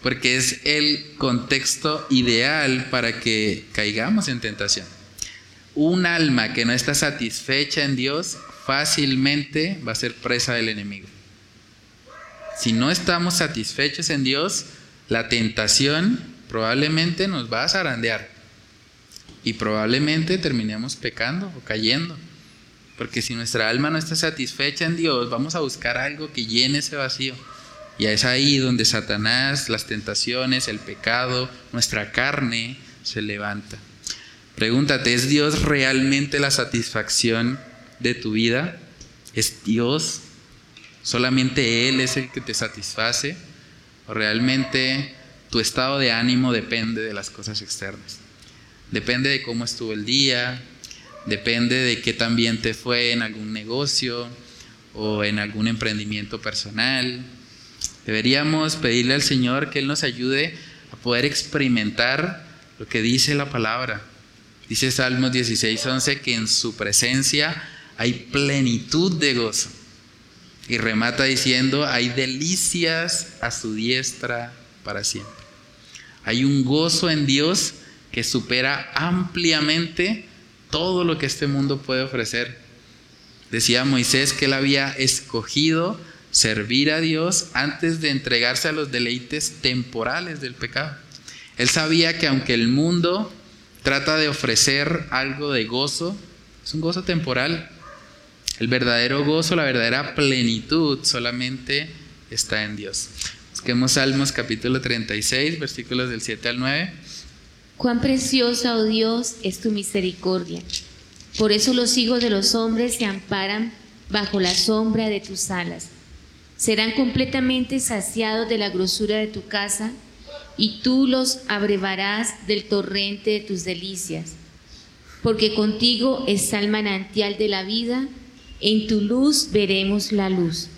Porque es el contexto ideal para que caigamos en tentación. Un alma que no está satisfecha en Dios fácilmente va a ser presa del enemigo. Si no estamos satisfechos en Dios, la tentación probablemente nos va a zarandear y probablemente terminemos pecando o cayendo. Porque si nuestra alma no está satisfecha en Dios, vamos a buscar algo que llene ese vacío. Y es ahí donde Satanás, las tentaciones, el pecado, nuestra carne se levanta. Pregúntate, ¿es Dios realmente la satisfacción de tu vida? ¿Es Dios? ¿Solamente Él es el que te satisface? ¿O realmente tu estado de ánimo depende de las cosas externas. Depende de cómo estuvo el día, depende de qué tan bien te fue en algún negocio o en algún emprendimiento personal. Deberíamos pedirle al Señor que Él nos ayude a poder experimentar lo que dice la palabra. Dice Salmos 16:11 que en su presencia hay plenitud de gozo. Y remata diciendo, hay delicias a su diestra para siempre. Hay un gozo en Dios que supera ampliamente todo lo que este mundo puede ofrecer. Decía Moisés que él había escogido servir a Dios antes de entregarse a los deleites temporales del pecado. Él sabía que aunque el mundo trata de ofrecer algo de gozo, es un gozo temporal. El verdadero gozo, la verdadera plenitud solamente está en Dios. Busquemos Salmos capítulo 36, versículos del 7 al 9. Cuán preciosa, oh Dios, es tu misericordia. Por eso los hijos de los hombres se amparan bajo la sombra de tus alas. Serán completamente saciados de la grosura de tu casa y tú los abrevarás del torrente de tus delicias. Porque contigo está el manantial de la vida, en tu luz veremos la luz.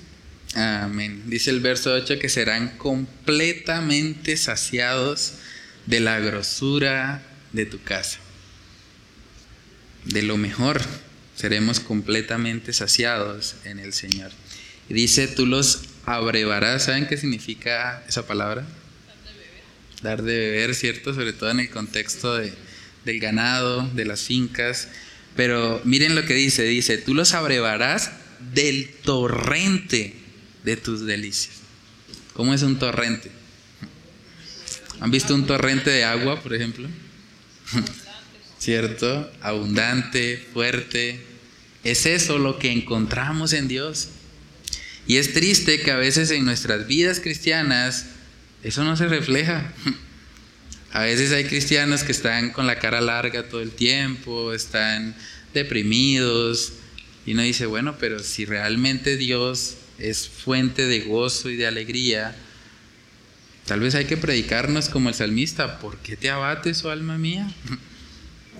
Amén. Dice el verso 8 que serán completamente saciados de la grosura de tu casa. De lo mejor seremos completamente saciados en el Señor. Dice, tú los abrevarás. ¿Saben qué significa esa palabra? Dar de beber, ¿cierto? Sobre todo en el contexto de, del ganado, de las fincas. Pero miren lo que dice, dice, tú los abrevarás del torrente de tus delicias. ¿Cómo es un torrente? ¿Han visto un torrente de agua, por ejemplo? ¿Cierto? Abundante, fuerte. Es eso lo que encontramos en Dios. Y es triste que a veces en nuestras vidas cristianas eso no se refleja. A veces hay cristianos que están con la cara larga todo el tiempo, están deprimidos, y uno dice, bueno, pero si realmente Dios es fuente de gozo y de alegría, tal vez hay que predicarnos como el salmista, ¿por qué te abates, oh alma mía?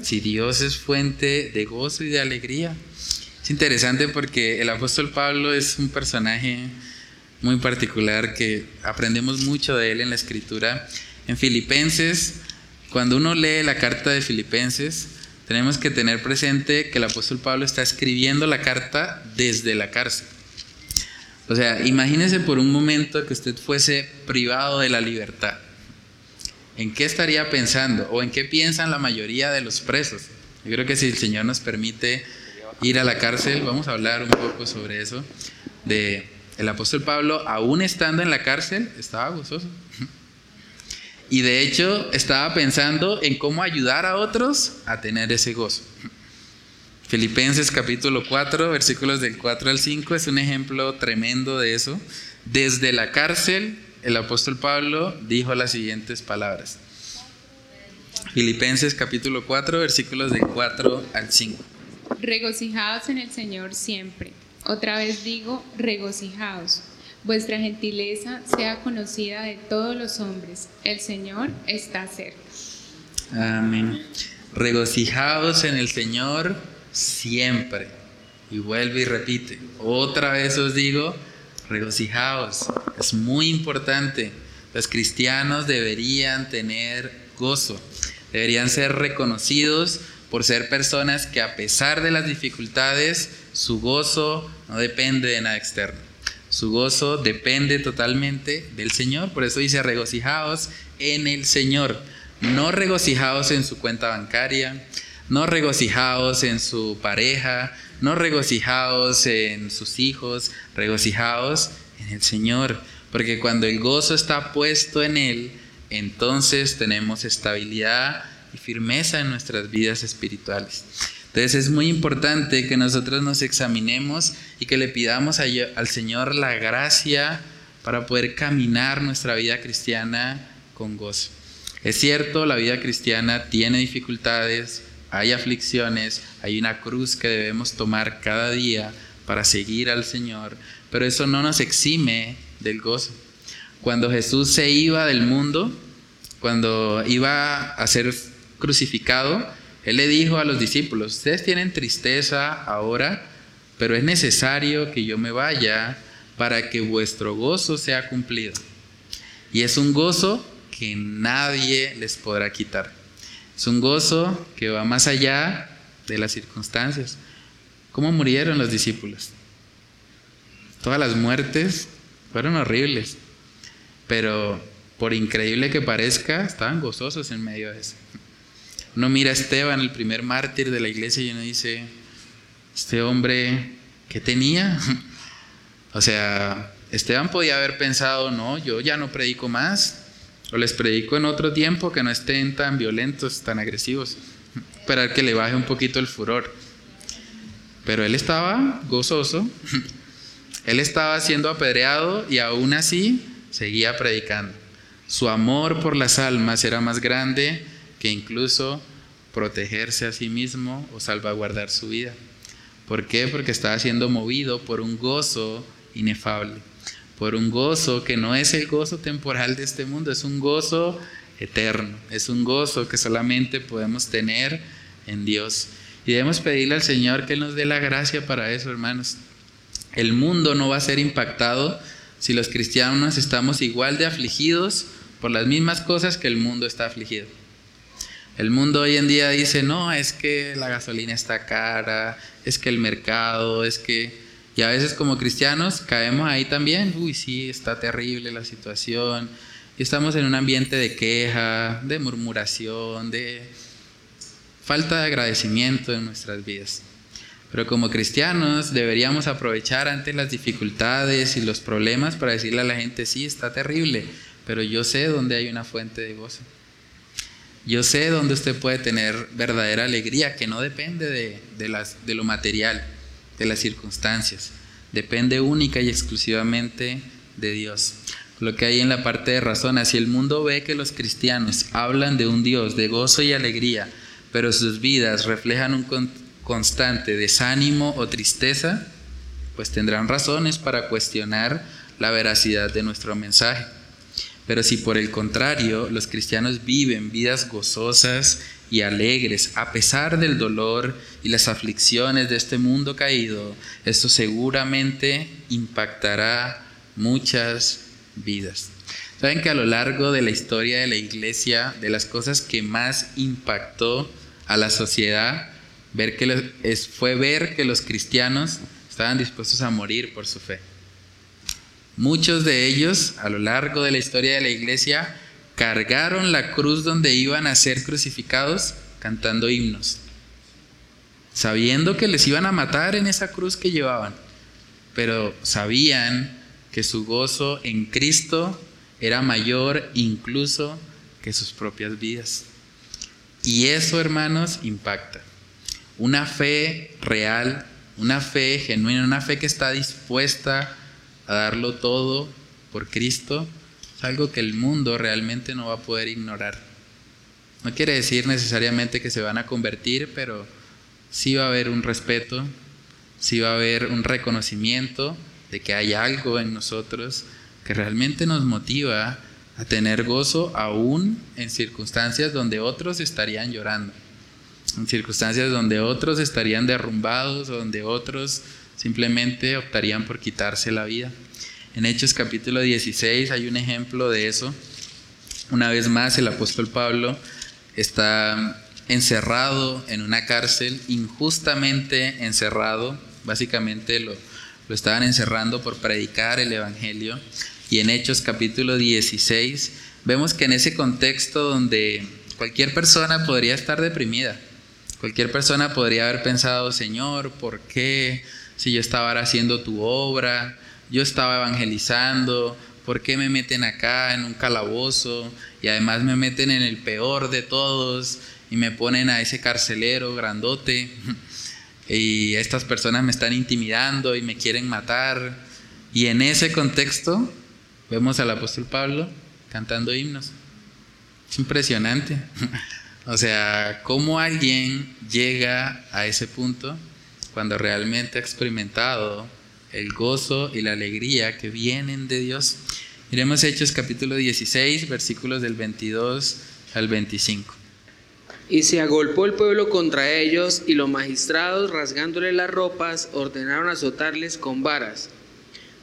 Si Dios es fuente de gozo y de alegría. Es interesante porque el apóstol Pablo es un personaje muy particular que aprendemos mucho de él en la escritura. En Filipenses, cuando uno lee la carta de Filipenses, tenemos que tener presente que el apóstol Pablo está escribiendo la carta desde la cárcel. O sea, imagínese por un momento que usted fuese privado de la libertad. ¿En qué estaría pensando? ¿O en qué piensan la mayoría de los presos? Yo creo que si el Señor nos permite ir a la cárcel, vamos a hablar un poco sobre eso, de el apóstol Pablo, aún estando en la cárcel, estaba gozoso. Y de hecho estaba pensando en cómo ayudar a otros a tener ese gozo. Filipenses capítulo 4, versículos del 4 al 5 es un ejemplo tremendo de eso. Desde la cárcel, el apóstol Pablo dijo las siguientes palabras. Filipenses capítulo 4, versículos del 4 al 5. Regocijaos en el Señor siempre. Otra vez digo, regocijaos. Vuestra gentileza sea conocida de todos los hombres. El Señor está cerca. Amén. Regocijaos en el Señor siempre. Y vuelve y repite. Otra vez os digo, regocijaos. Es muy importante. Los cristianos deberían tener gozo. Deberían ser reconocidos por ser personas que a pesar de las dificultades, su gozo no depende de nada externo. Su gozo depende totalmente del Señor. Por eso dice, regocijaos en el Señor. No regocijaos en su cuenta bancaria, no regocijaos en su pareja, no regocijaos en sus hijos, regocijaos en el Señor. Porque cuando el gozo está puesto en Él, entonces tenemos estabilidad y firmeza en nuestras vidas espirituales. Entonces es muy importante que nosotros nos examinemos y que le pidamos al Señor la gracia para poder caminar nuestra vida cristiana con gozo. Es cierto, la vida cristiana tiene dificultades, hay aflicciones, hay una cruz que debemos tomar cada día para seguir al Señor, pero eso no nos exime del gozo. Cuando Jesús se iba del mundo, cuando iba a ser crucificado, Él le dijo a los discípulos, ustedes tienen tristeza ahora, pero es necesario que yo me vaya para que vuestro gozo sea cumplido. Y es un gozo que nadie les podrá quitar. Es un gozo que va más allá de las circunstancias. ¿Cómo murieron los discípulos? Todas las muertes fueron horribles, pero por increíble que parezca, estaban gozosos en medio de eso. Uno mira a Esteban, el primer mártir de la iglesia, y uno dice, este hombre, ¿qué tenía? o sea, Esteban podía haber pensado, no, yo ya no predico más, o les predico en otro tiempo que no estén tan violentos, tan agresivos, esperar que le baje un poquito el furor. Pero él estaba gozoso, él estaba siendo apedreado y aún así seguía predicando. Su amor por las almas era más grande que incluso protegerse a sí mismo o salvaguardar su vida. ¿Por qué? Porque estaba siendo movido por un gozo inefable, por un gozo que no es el gozo temporal de este mundo, es un gozo eterno, es un gozo que solamente podemos tener en Dios. Y debemos pedirle al Señor que nos dé la gracia para eso, hermanos. El mundo no va a ser impactado si los cristianos estamos igual de afligidos por las mismas cosas que el mundo está afligido. El mundo hoy en día dice, no, es que la gasolina está cara, es que el mercado, es que... Y a veces como cristianos caemos ahí también, uy, sí, está terrible la situación, y estamos en un ambiente de queja, de murmuración, de falta de agradecimiento en nuestras vidas. Pero como cristianos deberíamos aprovechar ante las dificultades y los problemas para decirle a la gente, sí, está terrible, pero yo sé dónde hay una fuente de gozo. Yo sé dónde usted puede tener verdadera alegría, que no depende de, las, de lo material, de las circunstancias. Depende única y exclusivamente de Dios. Lo que hay en la parte de razón, si el mundo ve que los cristianos hablan de un Dios de gozo y alegría, pero sus vidas reflejan un constante desánimo o tristeza, pues tendrán razones para cuestionar la veracidad de nuestro mensaje. Pero si por el contrario los cristianos viven vidas gozosas y alegres a pesar del dolor y las aflicciones de este mundo caído, esto seguramente impactará muchas vidas. Saben que a lo largo de la historia de la iglesia, de las cosas que más impactó a la sociedad, ver que fue ver que los cristianos estaban dispuestos a morir por su fe. Muchos de ellos, a lo largo de la historia de la iglesia, cargaron la cruz donde iban a ser crucificados cantando himnos, sabiendo que les iban a matar en esa cruz que llevaban, pero sabían que su gozo en Cristo era mayor incluso que sus propias vidas. Y eso, hermanos, impacta. Una fe real, una fe genuina, una fe que está dispuesta a darlo todo por Cristo, es algo que el mundo realmente no va a poder ignorar. No quiere decir necesariamente que se van a convertir, pero sí va a haber un respeto, sí va a haber un reconocimiento de que hay algo en nosotros que realmente nos motiva a tener gozo aún en circunstancias donde otros estarían llorando, en circunstancias donde otros estarían derrumbados, donde otros simplemente optarían por quitarse la vida. En Hechos capítulo 16 hay un ejemplo de eso. Una vez más el apóstol Pablo está encerrado en una cárcel, injustamente encerrado, básicamente lo, lo estaban encerrando por predicar el Evangelio. Y en Hechos capítulo 16 vemos que en ese contexto donde cualquier persona podría estar deprimida, cualquier persona podría haber pensado, Señor, ¿por qué? Si yo estaba haciendo tu obra, yo estaba evangelizando, ¿por qué me meten acá en un calabozo? Y además me meten en el peor de todos y me ponen a ese carcelero grandote y estas personas me están intimidando y me quieren matar. Y en ese contexto vemos al apóstol Pablo cantando himnos. Es impresionante. O sea, cómo alguien llega a ese punto cuando realmente ha experimentado el gozo y la alegría que vienen de Dios. Miremos Hechos capítulo 16, versículos del 22 al 25. Y se agolpó el pueblo contra ellos, y los magistrados, rasgándole las ropas, ordenaron azotarles con varas.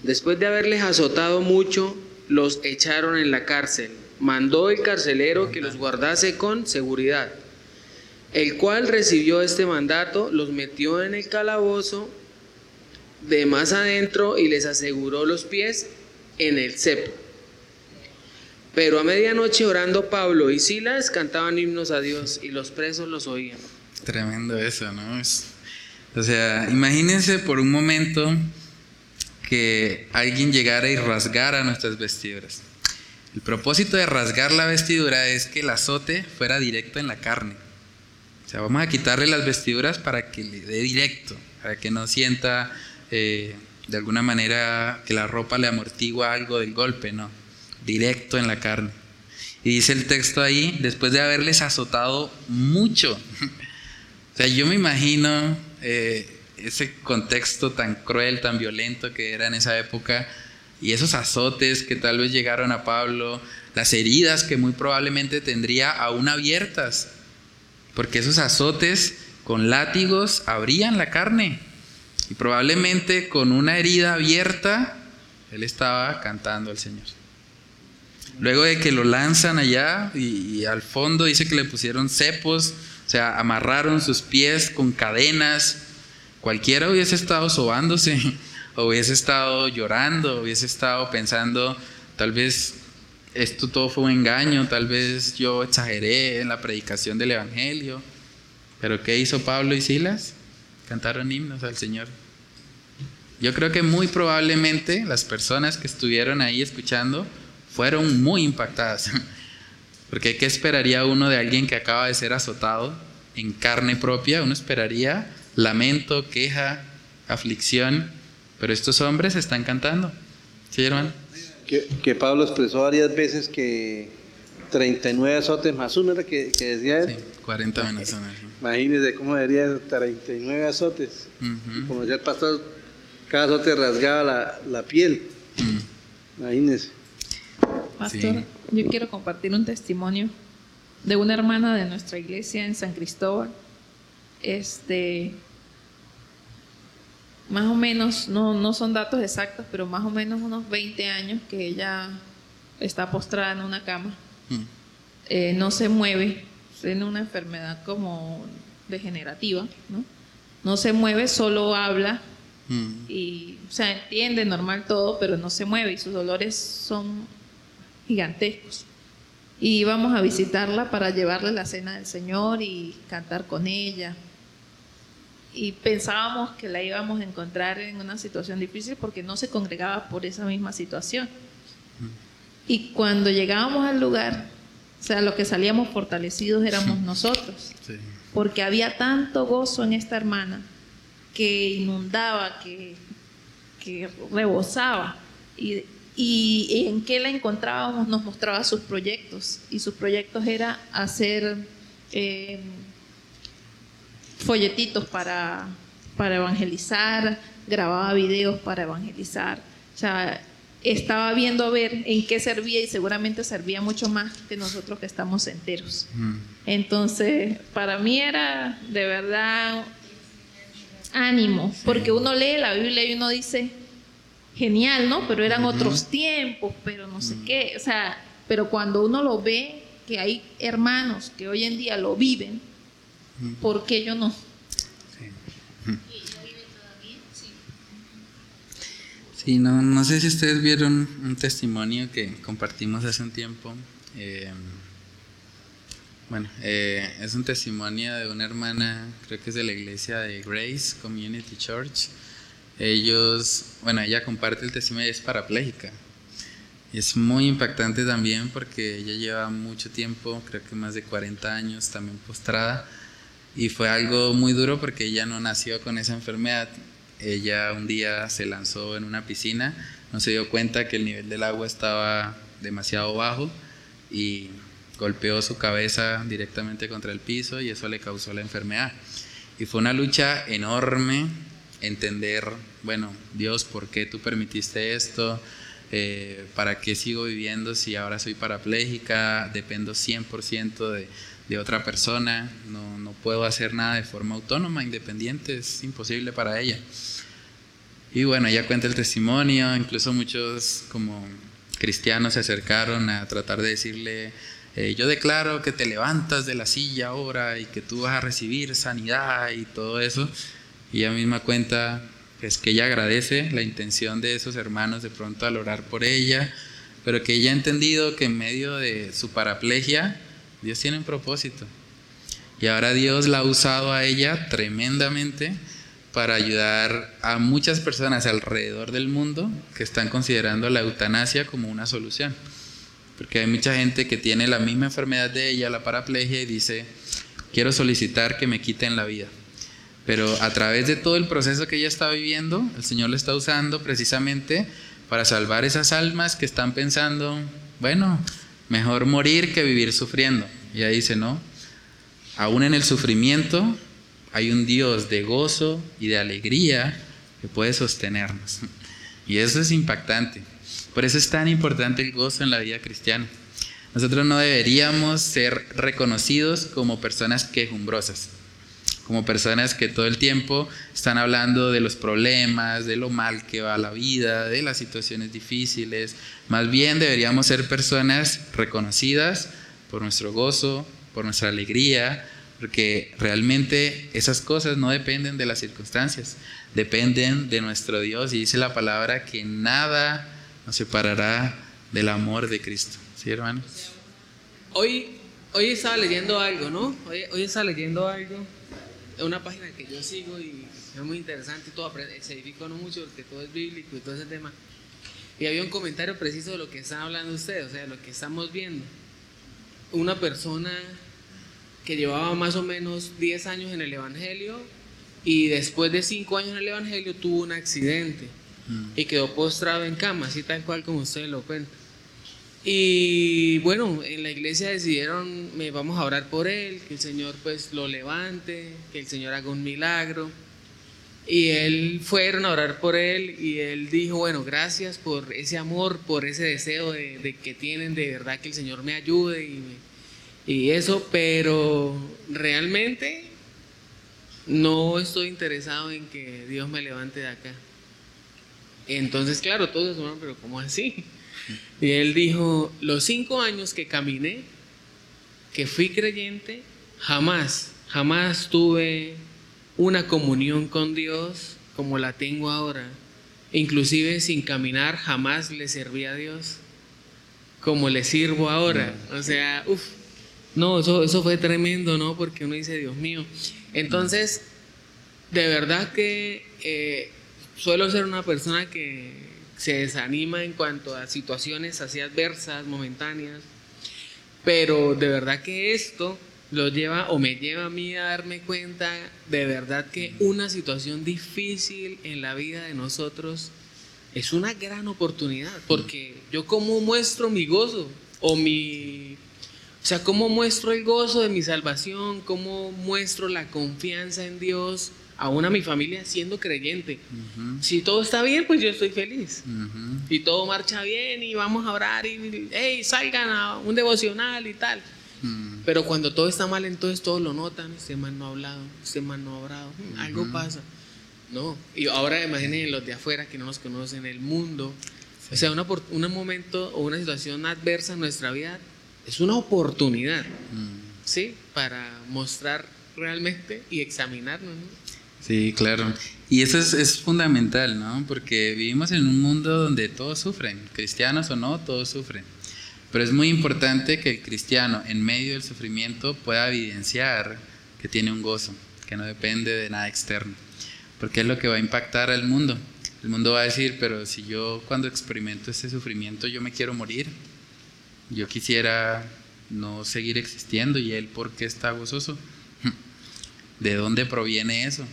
Después de haberles azotado mucho, los echaron en la cárcel. Mandó el carcelero que los guardase con seguridad el cual recibió este mandato, los metió en el calabozo de más adentro y les aseguró los pies en el cepo. Pero a medianoche orando Pablo y Silas cantaban himnos a Dios y los presos los oían. Tremendo eso, ¿no? o sea, imagínense por un momento que alguien llegara y rasgara nuestras vestiduras. El propósito de rasgar la vestidura es que el azote fuera directo en la carne. O sea, vamos a quitarle las vestiduras para que le dé directo, para que no sienta eh, de alguna manera que la ropa le amortigua algo del golpe, no, directo en la carne. Y dice el texto ahí, después de haberles azotado mucho. o sea, yo me imagino eh, ese contexto tan cruel, tan violento que era en esa época, y esos azotes que tal vez llegaron a Pablo, las heridas que muy probablemente tendría aún abiertas, porque esos azotes con látigos abrían la carne. Y probablemente con una herida abierta, él estaba cantando al Señor. Luego de que lo lanzan allá y, al fondo dice que le pusieron cepos, o sea, amarraron sus pies con cadenas. Cualquiera hubiese estado sobándose, hubiese estado llorando, hubiese estado pensando, tal vez esto todo fue un engaño, tal vez yo exageré en la predicación del Evangelio. Pero ¿qué hizo Pablo y Silas? Cantaron himnos al Señor. Yo creo que muy probablemente las personas que estuvieron ahí escuchando fueron muy impactadas. Porque ¿qué esperaría uno de alguien que acaba de ser azotado en carne propia? Uno esperaría lamento, queja, aflicción. Pero estos hombres están cantando. ¿Sí, hermano? Que, Pablo expresó varias veces que 39 azotes más uno era que, decía él. Sí, 40 menos Imagínense cómo diría 39 azotes. Como decía el pastor, cada azote rasgaba la, piel. Imagínense. Pastor, yo quiero compartir un testimonio de una hermana de nuestra iglesia en San Cristóbal. Este, más o menos, no, no son datos exactos, pero más o menos unos 20 años que ella está postrada en una cama. Eh, no se mueve, tiene una enfermedad como degenerativa, ¿no? No se mueve, solo habla y, o sea, entiende normal todo, pero no se mueve y sus dolores son gigantescos. Y íbamos a visitarla para llevarle la cena del Señor y cantar con ella. Y pensábamos que la íbamos a encontrar en una situación difícil porque no se congregaba por esa misma situación. Y cuando llegábamos al lugar, o sea, lo que salíamos fortalecidos éramos nosotros. Porque había tanto gozo en esta hermana que inundaba, que, que rebosaba. Y, y, en qué la encontrábamos nos mostraba sus proyectos. Y sus proyectos era hacer eh, folletitos para, para evangelizar, grababa videos para evangelizar. O sea, estaba viendo a ver en qué servía y seguramente servía mucho más que nosotros que estamos enteros. Mm. Entonces, para mí era de verdad ánimo, porque uno lee la Biblia y uno dice, genial, ¿no? Pero eran otros tiempos, pero no sé qué, o sea, pero cuando uno lo ve, que hay hermanos que hoy en día lo viven. ¿Por qué yo no? Sí, no, no sé si ustedes vieron un testimonio que compartimos hace un tiempo. Eh, bueno, eh, es un testimonio de una hermana, creo que es de la iglesia de Grace Community Church. Ellos, bueno, ella comparte el testimonio y es parapléjica. Y es muy impactante también porque ella lleva mucho tiempo, creo que más de 40 años también postrada. Y fue algo muy duro porque ella no nació con esa enfermedad. Ella un día se lanzó en una piscina, no se dio cuenta que el nivel del agua estaba demasiado bajo y golpeó su cabeza directamente contra el piso y eso le causó la enfermedad. Y fue una lucha enorme entender, bueno, Dios, ¿por qué tú permitiste esto? Eh, ¿Para qué sigo viviendo si ahora soy parapléjica? Dependo 100% de, de otra persona, no, no puedo hacer nada de forma autónoma, independiente, es imposible para ella. Y bueno, ella cuenta el testimonio, incluso muchos como cristianos se acercaron a tratar de decirle, eh, yo declaro que te levantas de la silla ahora y que tú vas a recibir sanidad y todo eso. Y ella misma cuenta es que ella agradece la intención de esos hermanos de pronto al orar por ella, pero que ella ha entendido que en medio de su paraplegia, Dios tiene un propósito. Y ahora Dios la ha usado a ella tremendamente para ayudar a muchas personas alrededor del mundo que están considerando la eutanasia como una solución. Porque hay mucha gente que tiene la misma enfermedad de ella, la paraplegia, y dice, quiero solicitar que me quiten la vida. Pero a través de todo el proceso que ella está viviendo, el Señor le está usando precisamente para salvar esas almas que están pensando, bueno, mejor morir que vivir sufriendo. Y ahí dice, no, aún en el sufrimiento hay un Dios de gozo y de alegría que puede sostenernos. Y eso es impactante. Por eso es tan importante el gozo en la vida cristiana. Nosotros no deberíamos ser reconocidos como personas quejumbrosas, como personas que todo el tiempo están hablando de los problemas, de lo mal que va la vida, de las situaciones difíciles. Más bien deberíamos ser personas reconocidas por nuestro gozo, por nuestra alegría, porque realmente esas cosas no dependen de las circunstancias, dependen de nuestro Dios. Y dice la palabra que nada nos separará del amor de Cristo. ¿Sí, hermanos? Hoy, hoy estaba leyendo algo, ¿no? Hoy, hoy estaba leyendo algo una página que yo sigo y es muy interesante y todo, se edificó no mucho porque todo es bíblico y todo ese tema. Y había un comentario preciso de lo que están hablando ustedes, o sea, lo que estamos viendo. Una persona que llevaba más o menos 10 años en el Evangelio y después de 5 años en el Evangelio tuvo un accidente mm. y quedó postrado en cama, así tal cual como ustedes lo cuentan. Y bueno, en la iglesia decidieron, me vamos a orar por él, que el Señor pues lo levante, que el Señor haga un milagro. Y él fueron a orar por él y él dijo, bueno, gracias por ese amor, por ese deseo de, que tienen de verdad que el Señor me ayude y eso, pero realmente no estoy interesado en que Dios me levante de acá. Entonces, claro, todos eso, pero ¿cómo así? Y él dijo, los cinco años que caminé, que fui creyente, jamás, jamás tuve una comunión con Dios como la tengo ahora. Inclusive sin caminar jamás le serví a Dios como le sirvo ahora. O sea, uff, no, eso, eso fue tremendo, ¿no? Porque uno dice, Dios mío. Entonces, de verdad que eh, suelo ser una persona que se desanima en cuanto a situaciones así adversas, momentáneas, pero de verdad que esto lo lleva o me lleva a mí a darme cuenta de verdad que una situación difícil en la vida de nosotros es una gran oportunidad, porque yo como muestro mi gozo o mi o sea, ¿cómo muestro el gozo de mi salvación? ¿Cómo muestro la confianza en Dios aún a mi familia siendo creyente? Si todo está bien, pues yo estoy feliz. Si todo marcha bien y vamos a orar y, hey, salgan a un devocional y tal. Pero cuando todo está mal, entonces todos lo notan. Este man no ha hablado, este man no ha orado, algo pasa. No, y ahora imaginen los de afuera que no nos conocen, el mundo. O sea, una, un momento o una situación adversa en nuestra vida es una oportunidad, mm. ¿sí? Para mostrar realmente y examinarnos. Sí, claro. Y eso es, fundamental, ¿no? Porque vivimos en un mundo donde todos sufren, cristianos o no, todos sufren. Pero es muy importante que el cristiano, en medio del sufrimiento, pueda evidenciar que tiene un gozo, que no depende de nada externo. Porque es lo que va a impactar al mundo. El mundo va a decir, pero si yo cuando experimento este sufrimiento yo me quiero morir, yo quisiera no seguir existiendo y él, ¿por qué está gozoso? ¿De dónde proviene eso?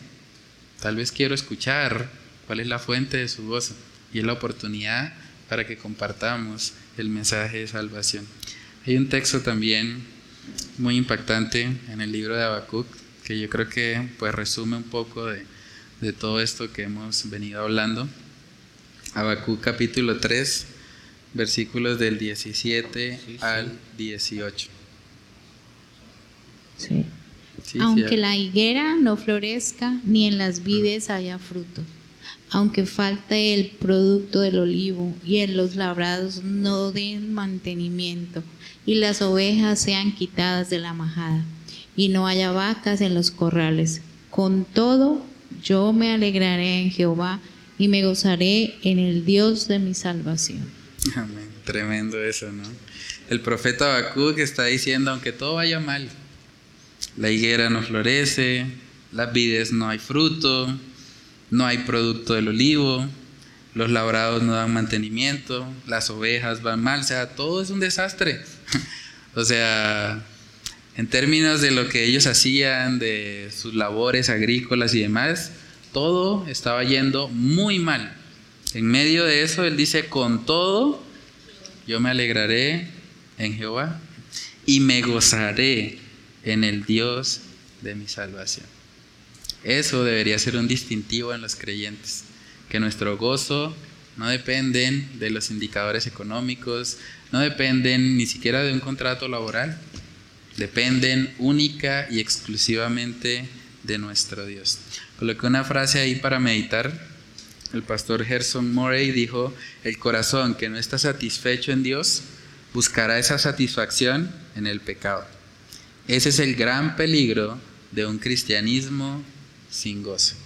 Tal vez quiero escuchar cuál es la fuente de su gozo y es la oportunidad para que compartamos el mensaje de salvación. Hay un texto también muy impactante en el libro de Habacuc que yo creo que pues resume un poco de, de todo esto que hemos venido hablando. Habacuc capítulo 3, versículos del 17 al 18. Aunque la higuera no florezca, ni en las vides haya fruto, aunque falte el producto del olivo y en los labrados no den mantenimiento, y las ovejas sean quitadas de la majada, y no haya vacas en los corrales. Con todo, yo me alegraré en Jehová y me gozaré en el Dios de mi salvación. Amén. Tremendo eso, ¿no? El profeta que está diciendo, aunque todo vaya mal, la higuera no florece, las vides no hay fruto, no hay producto del olivo, los labrados no dan mantenimiento, las ovejas van mal, o sea, todo es un desastre. o sea, en términos de lo que ellos hacían, de sus labores agrícolas y demás, todo estaba yendo muy mal. En medio de eso, él dice, con todo, yo me alegraré en Jehová y me gozaré en el Dios de mi salvación. Eso debería ser un distintivo en los creyentes, que nuestro gozo no dependen de los indicadores económicos, no dependen ni siquiera de un contrato laboral, dependen única y exclusivamente de nuestro Dios. Coloqué una frase ahí para meditar. El pastor Gerson Morey dijo, el corazón que no está satisfecho en Dios buscará esa satisfacción en el pecado. Ese es el gran peligro de un cristianismo sin gozo.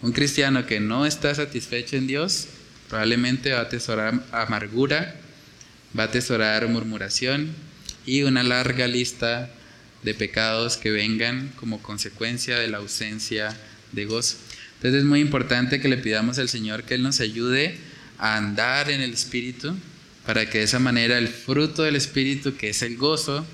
Un cristiano que no está satisfecho en Dios probablemente va a atesorar amargura, va a atesorar murmuración y una larga lista de pecados que vengan como consecuencia de la ausencia de gozo. Entonces es muy importante que le pidamos al Señor que Él nos ayude a andar en el Espíritu para que de esa manera el fruto del Espíritu, que es el gozo,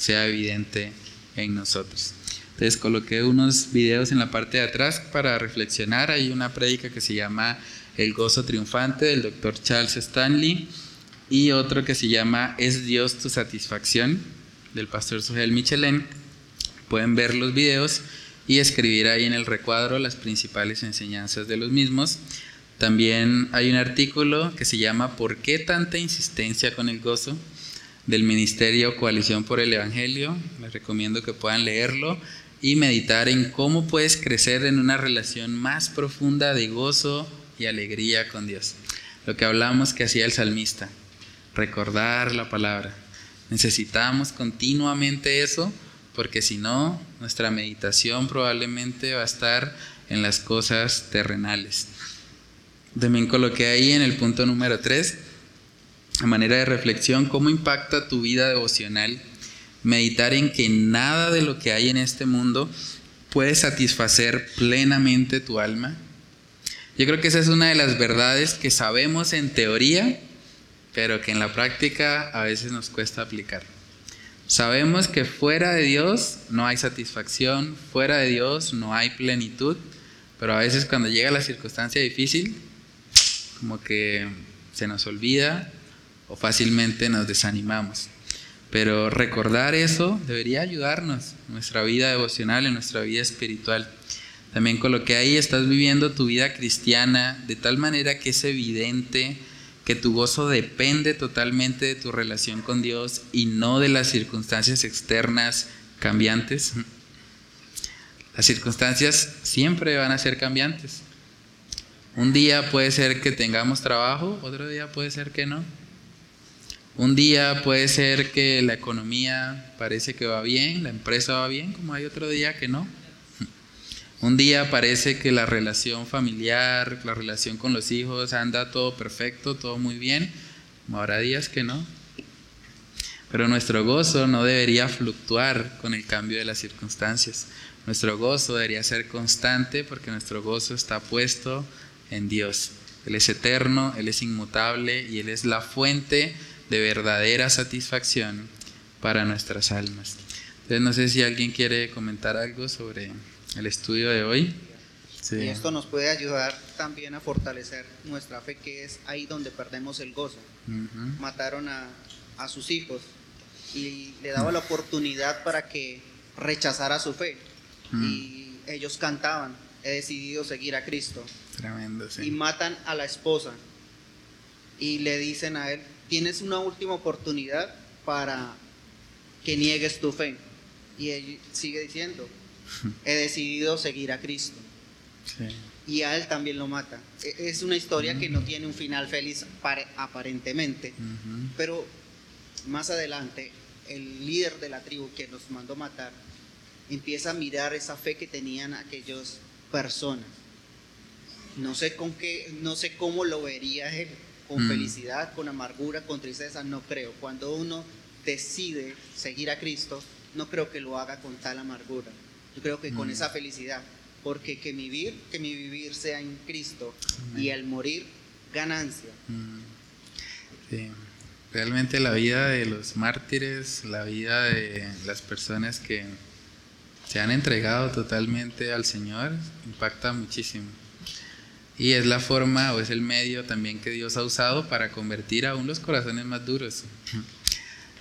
sea evidente en nosotros. Entonces coloqué unos videos en la parte de atrás para reflexionar. Hay una prédica que se llama El gozo triunfante del doctor Charles Stanley y otro que se llama Es Dios tu satisfacción del pastor Sujel Michelén. Pueden ver los videos y escribir ahí en el recuadro las principales enseñanzas de los mismos. También hay un artículo que se llama ¿Por qué tanta insistencia con el gozo? Del Ministerio Coalición por el Evangelio. Les recomiendo que puedan leerlo y meditar en cómo puedes crecer en una relación más profunda de gozo y alegría con Dios. Lo que hablamos que hacía el salmista, recordar la palabra. Necesitamos continuamente eso porque si no, nuestra meditación probablemente va a estar en las cosas terrenales. También coloqué ahí en el punto número 3 a manera de reflexión, ¿cómo impacta tu vida devocional? Meditar en que nada de lo que hay en este mundo puede satisfacer plenamente tu alma. Yo creo que esa es una de las verdades que sabemos en teoría, pero que en la práctica a veces nos cuesta aplicar. Sabemos que fuera de Dios no hay satisfacción, fuera de Dios no hay plenitud, pero a veces cuando llega la circunstancia difícil, como que se nos olvida o fácilmente nos desanimamos. Pero recordar eso debería ayudarnos en nuestra vida devocional, en nuestra vida espiritual. También con lo que ahí estás viviendo tu vida cristiana de tal manera que es evidente que tu gozo depende totalmente de tu relación con Dios y no de las circunstancias externas cambiantes. Las circunstancias siempre van a ser cambiantes. Un día puede ser que tengamos trabajo, otro día puede ser que no. Un día puede ser que la economía parece que va bien, la empresa va bien, como hay otro día que no. Un día parece que la relación familiar, la relación con los hijos anda todo perfecto, todo muy bien, habrá días que no. Pero nuestro gozo no debería fluctuar con el cambio de las circunstancias. Nuestro gozo debería ser constante porque nuestro gozo está puesto en Dios. Él es eterno, Él es inmutable y Él es la fuente de verdadera satisfacción para nuestras almas. Entonces no sé si alguien quiere comentar algo sobre el estudio de hoy. Y esto nos puede ayudar también a fortalecer nuestra fe, que es ahí donde perdemos el gozo. Mataron a, a, sus hijos y le daba la oportunidad para que rechazara su fe. Y ellos cantaban, he decidido seguir a Cristo. Tremendo, sí. Y matan a la esposa y le dicen a él, tienes una última oportunidad para que niegues tu fe. Y él sigue diciendo, he decidido seguir a Cristo. Y a él también lo mata. E, es una historia que no tiene un final feliz aparentemente, pero más adelante el líder de la tribu que los mandó matar empieza a mirar esa fe que tenían aquellas personas. No sé con qué, no sé cómo lo vería él, con mm. felicidad, con amargura, con tristeza, no creo. Cuando uno decide seguir a Cristo, no creo que lo haga con tal amargura. Yo creo que con mm. esa felicidad, porque que mi vivir, que mi vivir sea en Cristo y al morir ganancia. Mm. Sí. Realmente la vida de los mártires, la vida de las personas que se han entregado totalmente al Señor, impacta muchísimo. Y es la forma o es el medio también que Dios ha usado para convertir aún los corazones más duros.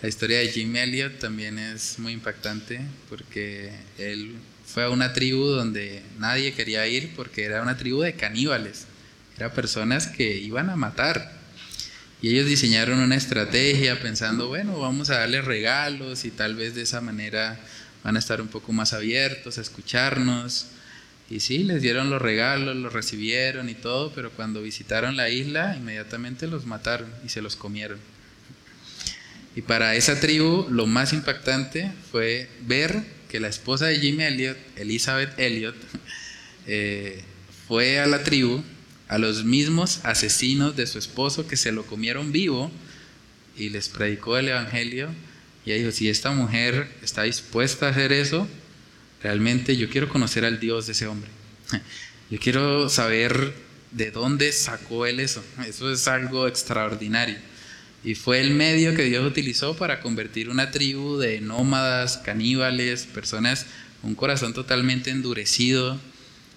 La historia de Jim Elliot también es muy impactante porque él fue a una tribu donde nadie quería ir porque era una tribu de caníbales. Eran personas que iban a matar. Y ellos diseñaron una estrategia pensando, bueno, vamos a darles regalos y tal vez de esa manera van a estar un poco más abiertos a escucharnos. Y sí, les dieron los regalos, los recibieron y todo, pero cuando visitaron la isla, inmediatamente los mataron y se los comieron. Y para esa tribu, lo más impactante fue ver que la esposa de Jimmy Elliot, Elizabeth Elliot, eh, fue a la tribu, a los mismos asesinos de su esposo que se lo comieron vivo y les predicó el Evangelio y ella dijo, si esta mujer está dispuesta a hacer eso, realmente yo quiero conocer al Dios de ese hombre. Yo quiero saber de dónde sacó él eso. Eso es algo extraordinario. Y fue el medio que Dios utilizó para convertir una tribu de nómadas, caníbales, personas con un corazón totalmente endurecido.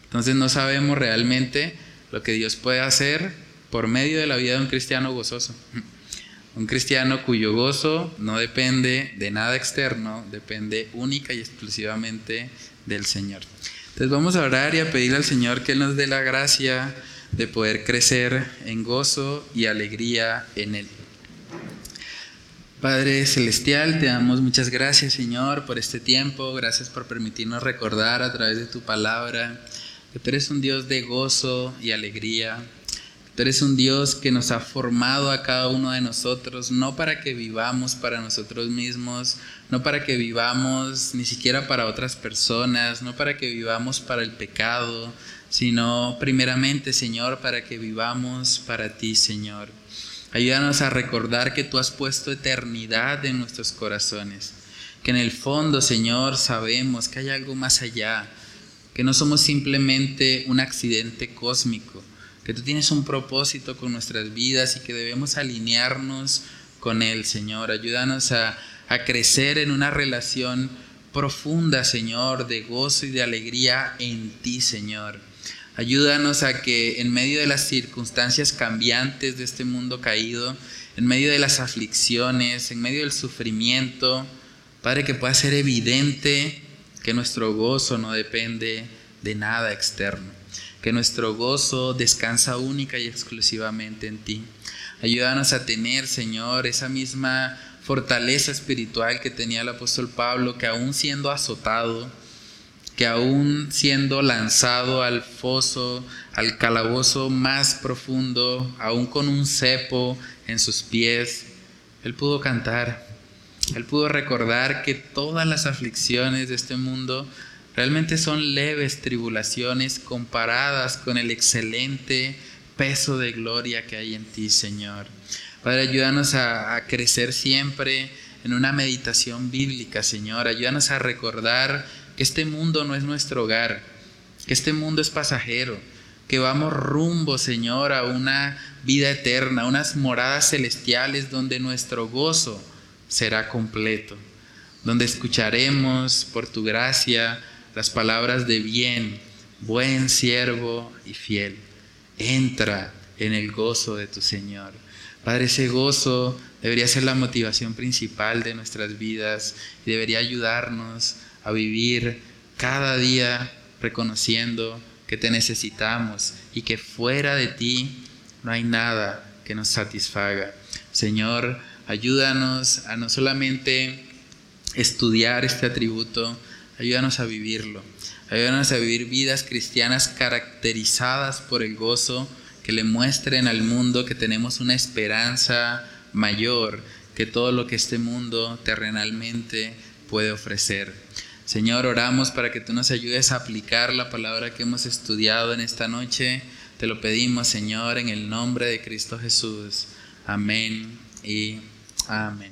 Entonces no sabemos realmente lo que Dios puede hacer por medio de la vida de un cristiano gozoso. Un cristiano cuyo gozo no depende de nada externo, depende única y exclusivamente del Señor. Entonces vamos a orar y a pedirle al Señor que nos dé la gracia de poder crecer en gozo y alegría en Él. Padre Celestial, te damos muchas gracias Señor por este tiempo, gracias por permitirnos recordar a través de tu palabra que tú eres un Dios de gozo y alegría Tú eres un Dios que nos ha formado a cada uno de nosotros, no para que vivamos para nosotros mismos, no para que vivamos ni siquiera para otras personas, no para que vivamos para el pecado, sino primeramente, Señor, para que vivamos para ti, Señor. Ayúdanos a recordar que tú has puesto eternidad en nuestros corazones, que en el fondo, Señor, sabemos que hay algo más allá, que no somos simplemente un accidente cósmico que tú tienes un propósito con nuestras vidas y que debemos alinearnos con Él, Señor. Ayúdanos a, crecer en una relación profunda, Señor, de gozo y de alegría en ti, Señor. Ayúdanos a que en medio de las circunstancias cambiantes de este mundo caído, en medio de las aflicciones, en medio del sufrimiento, Padre, que pueda ser evidente que nuestro gozo no depende de nada externo que nuestro gozo descansa única y exclusivamente en ti. Ayúdanos a tener, Señor, esa misma fortaleza espiritual que tenía el apóstol Pablo, que aún siendo azotado, que aún siendo lanzado al foso, al calabozo más profundo, aún con un cepo en sus pies, él pudo cantar, él pudo recordar que todas las aflicciones de este mundo Realmente son leves tribulaciones comparadas con el excelente peso de gloria que hay en ti, Señor. Padre, ayúdanos a, crecer siempre en una meditación bíblica, Señor. Ayúdanos a recordar que este mundo no es nuestro hogar, que este mundo es pasajero, que vamos rumbo, Señor, a una vida eterna, unas moradas celestiales donde nuestro gozo será completo, donde escucharemos por tu gracia las palabras de bien, buen siervo y fiel. Entra en el gozo de tu Señor. Padre, ese gozo debería ser la motivación principal de nuestras vidas y debería ayudarnos a vivir cada día reconociendo que te necesitamos y que fuera de ti no hay nada que nos satisfaga. Señor, ayúdanos a no solamente estudiar este atributo, Ayúdanos a vivirlo. Ayúdanos a vivir vidas cristianas caracterizadas por el gozo que le muestren al mundo que tenemos una esperanza mayor que todo lo que este mundo terrenalmente puede ofrecer. Señor, oramos para que tú nos ayudes a aplicar la palabra que hemos estudiado en esta noche. Te lo pedimos, Señor, en el nombre de Cristo Jesús. Amén y amén.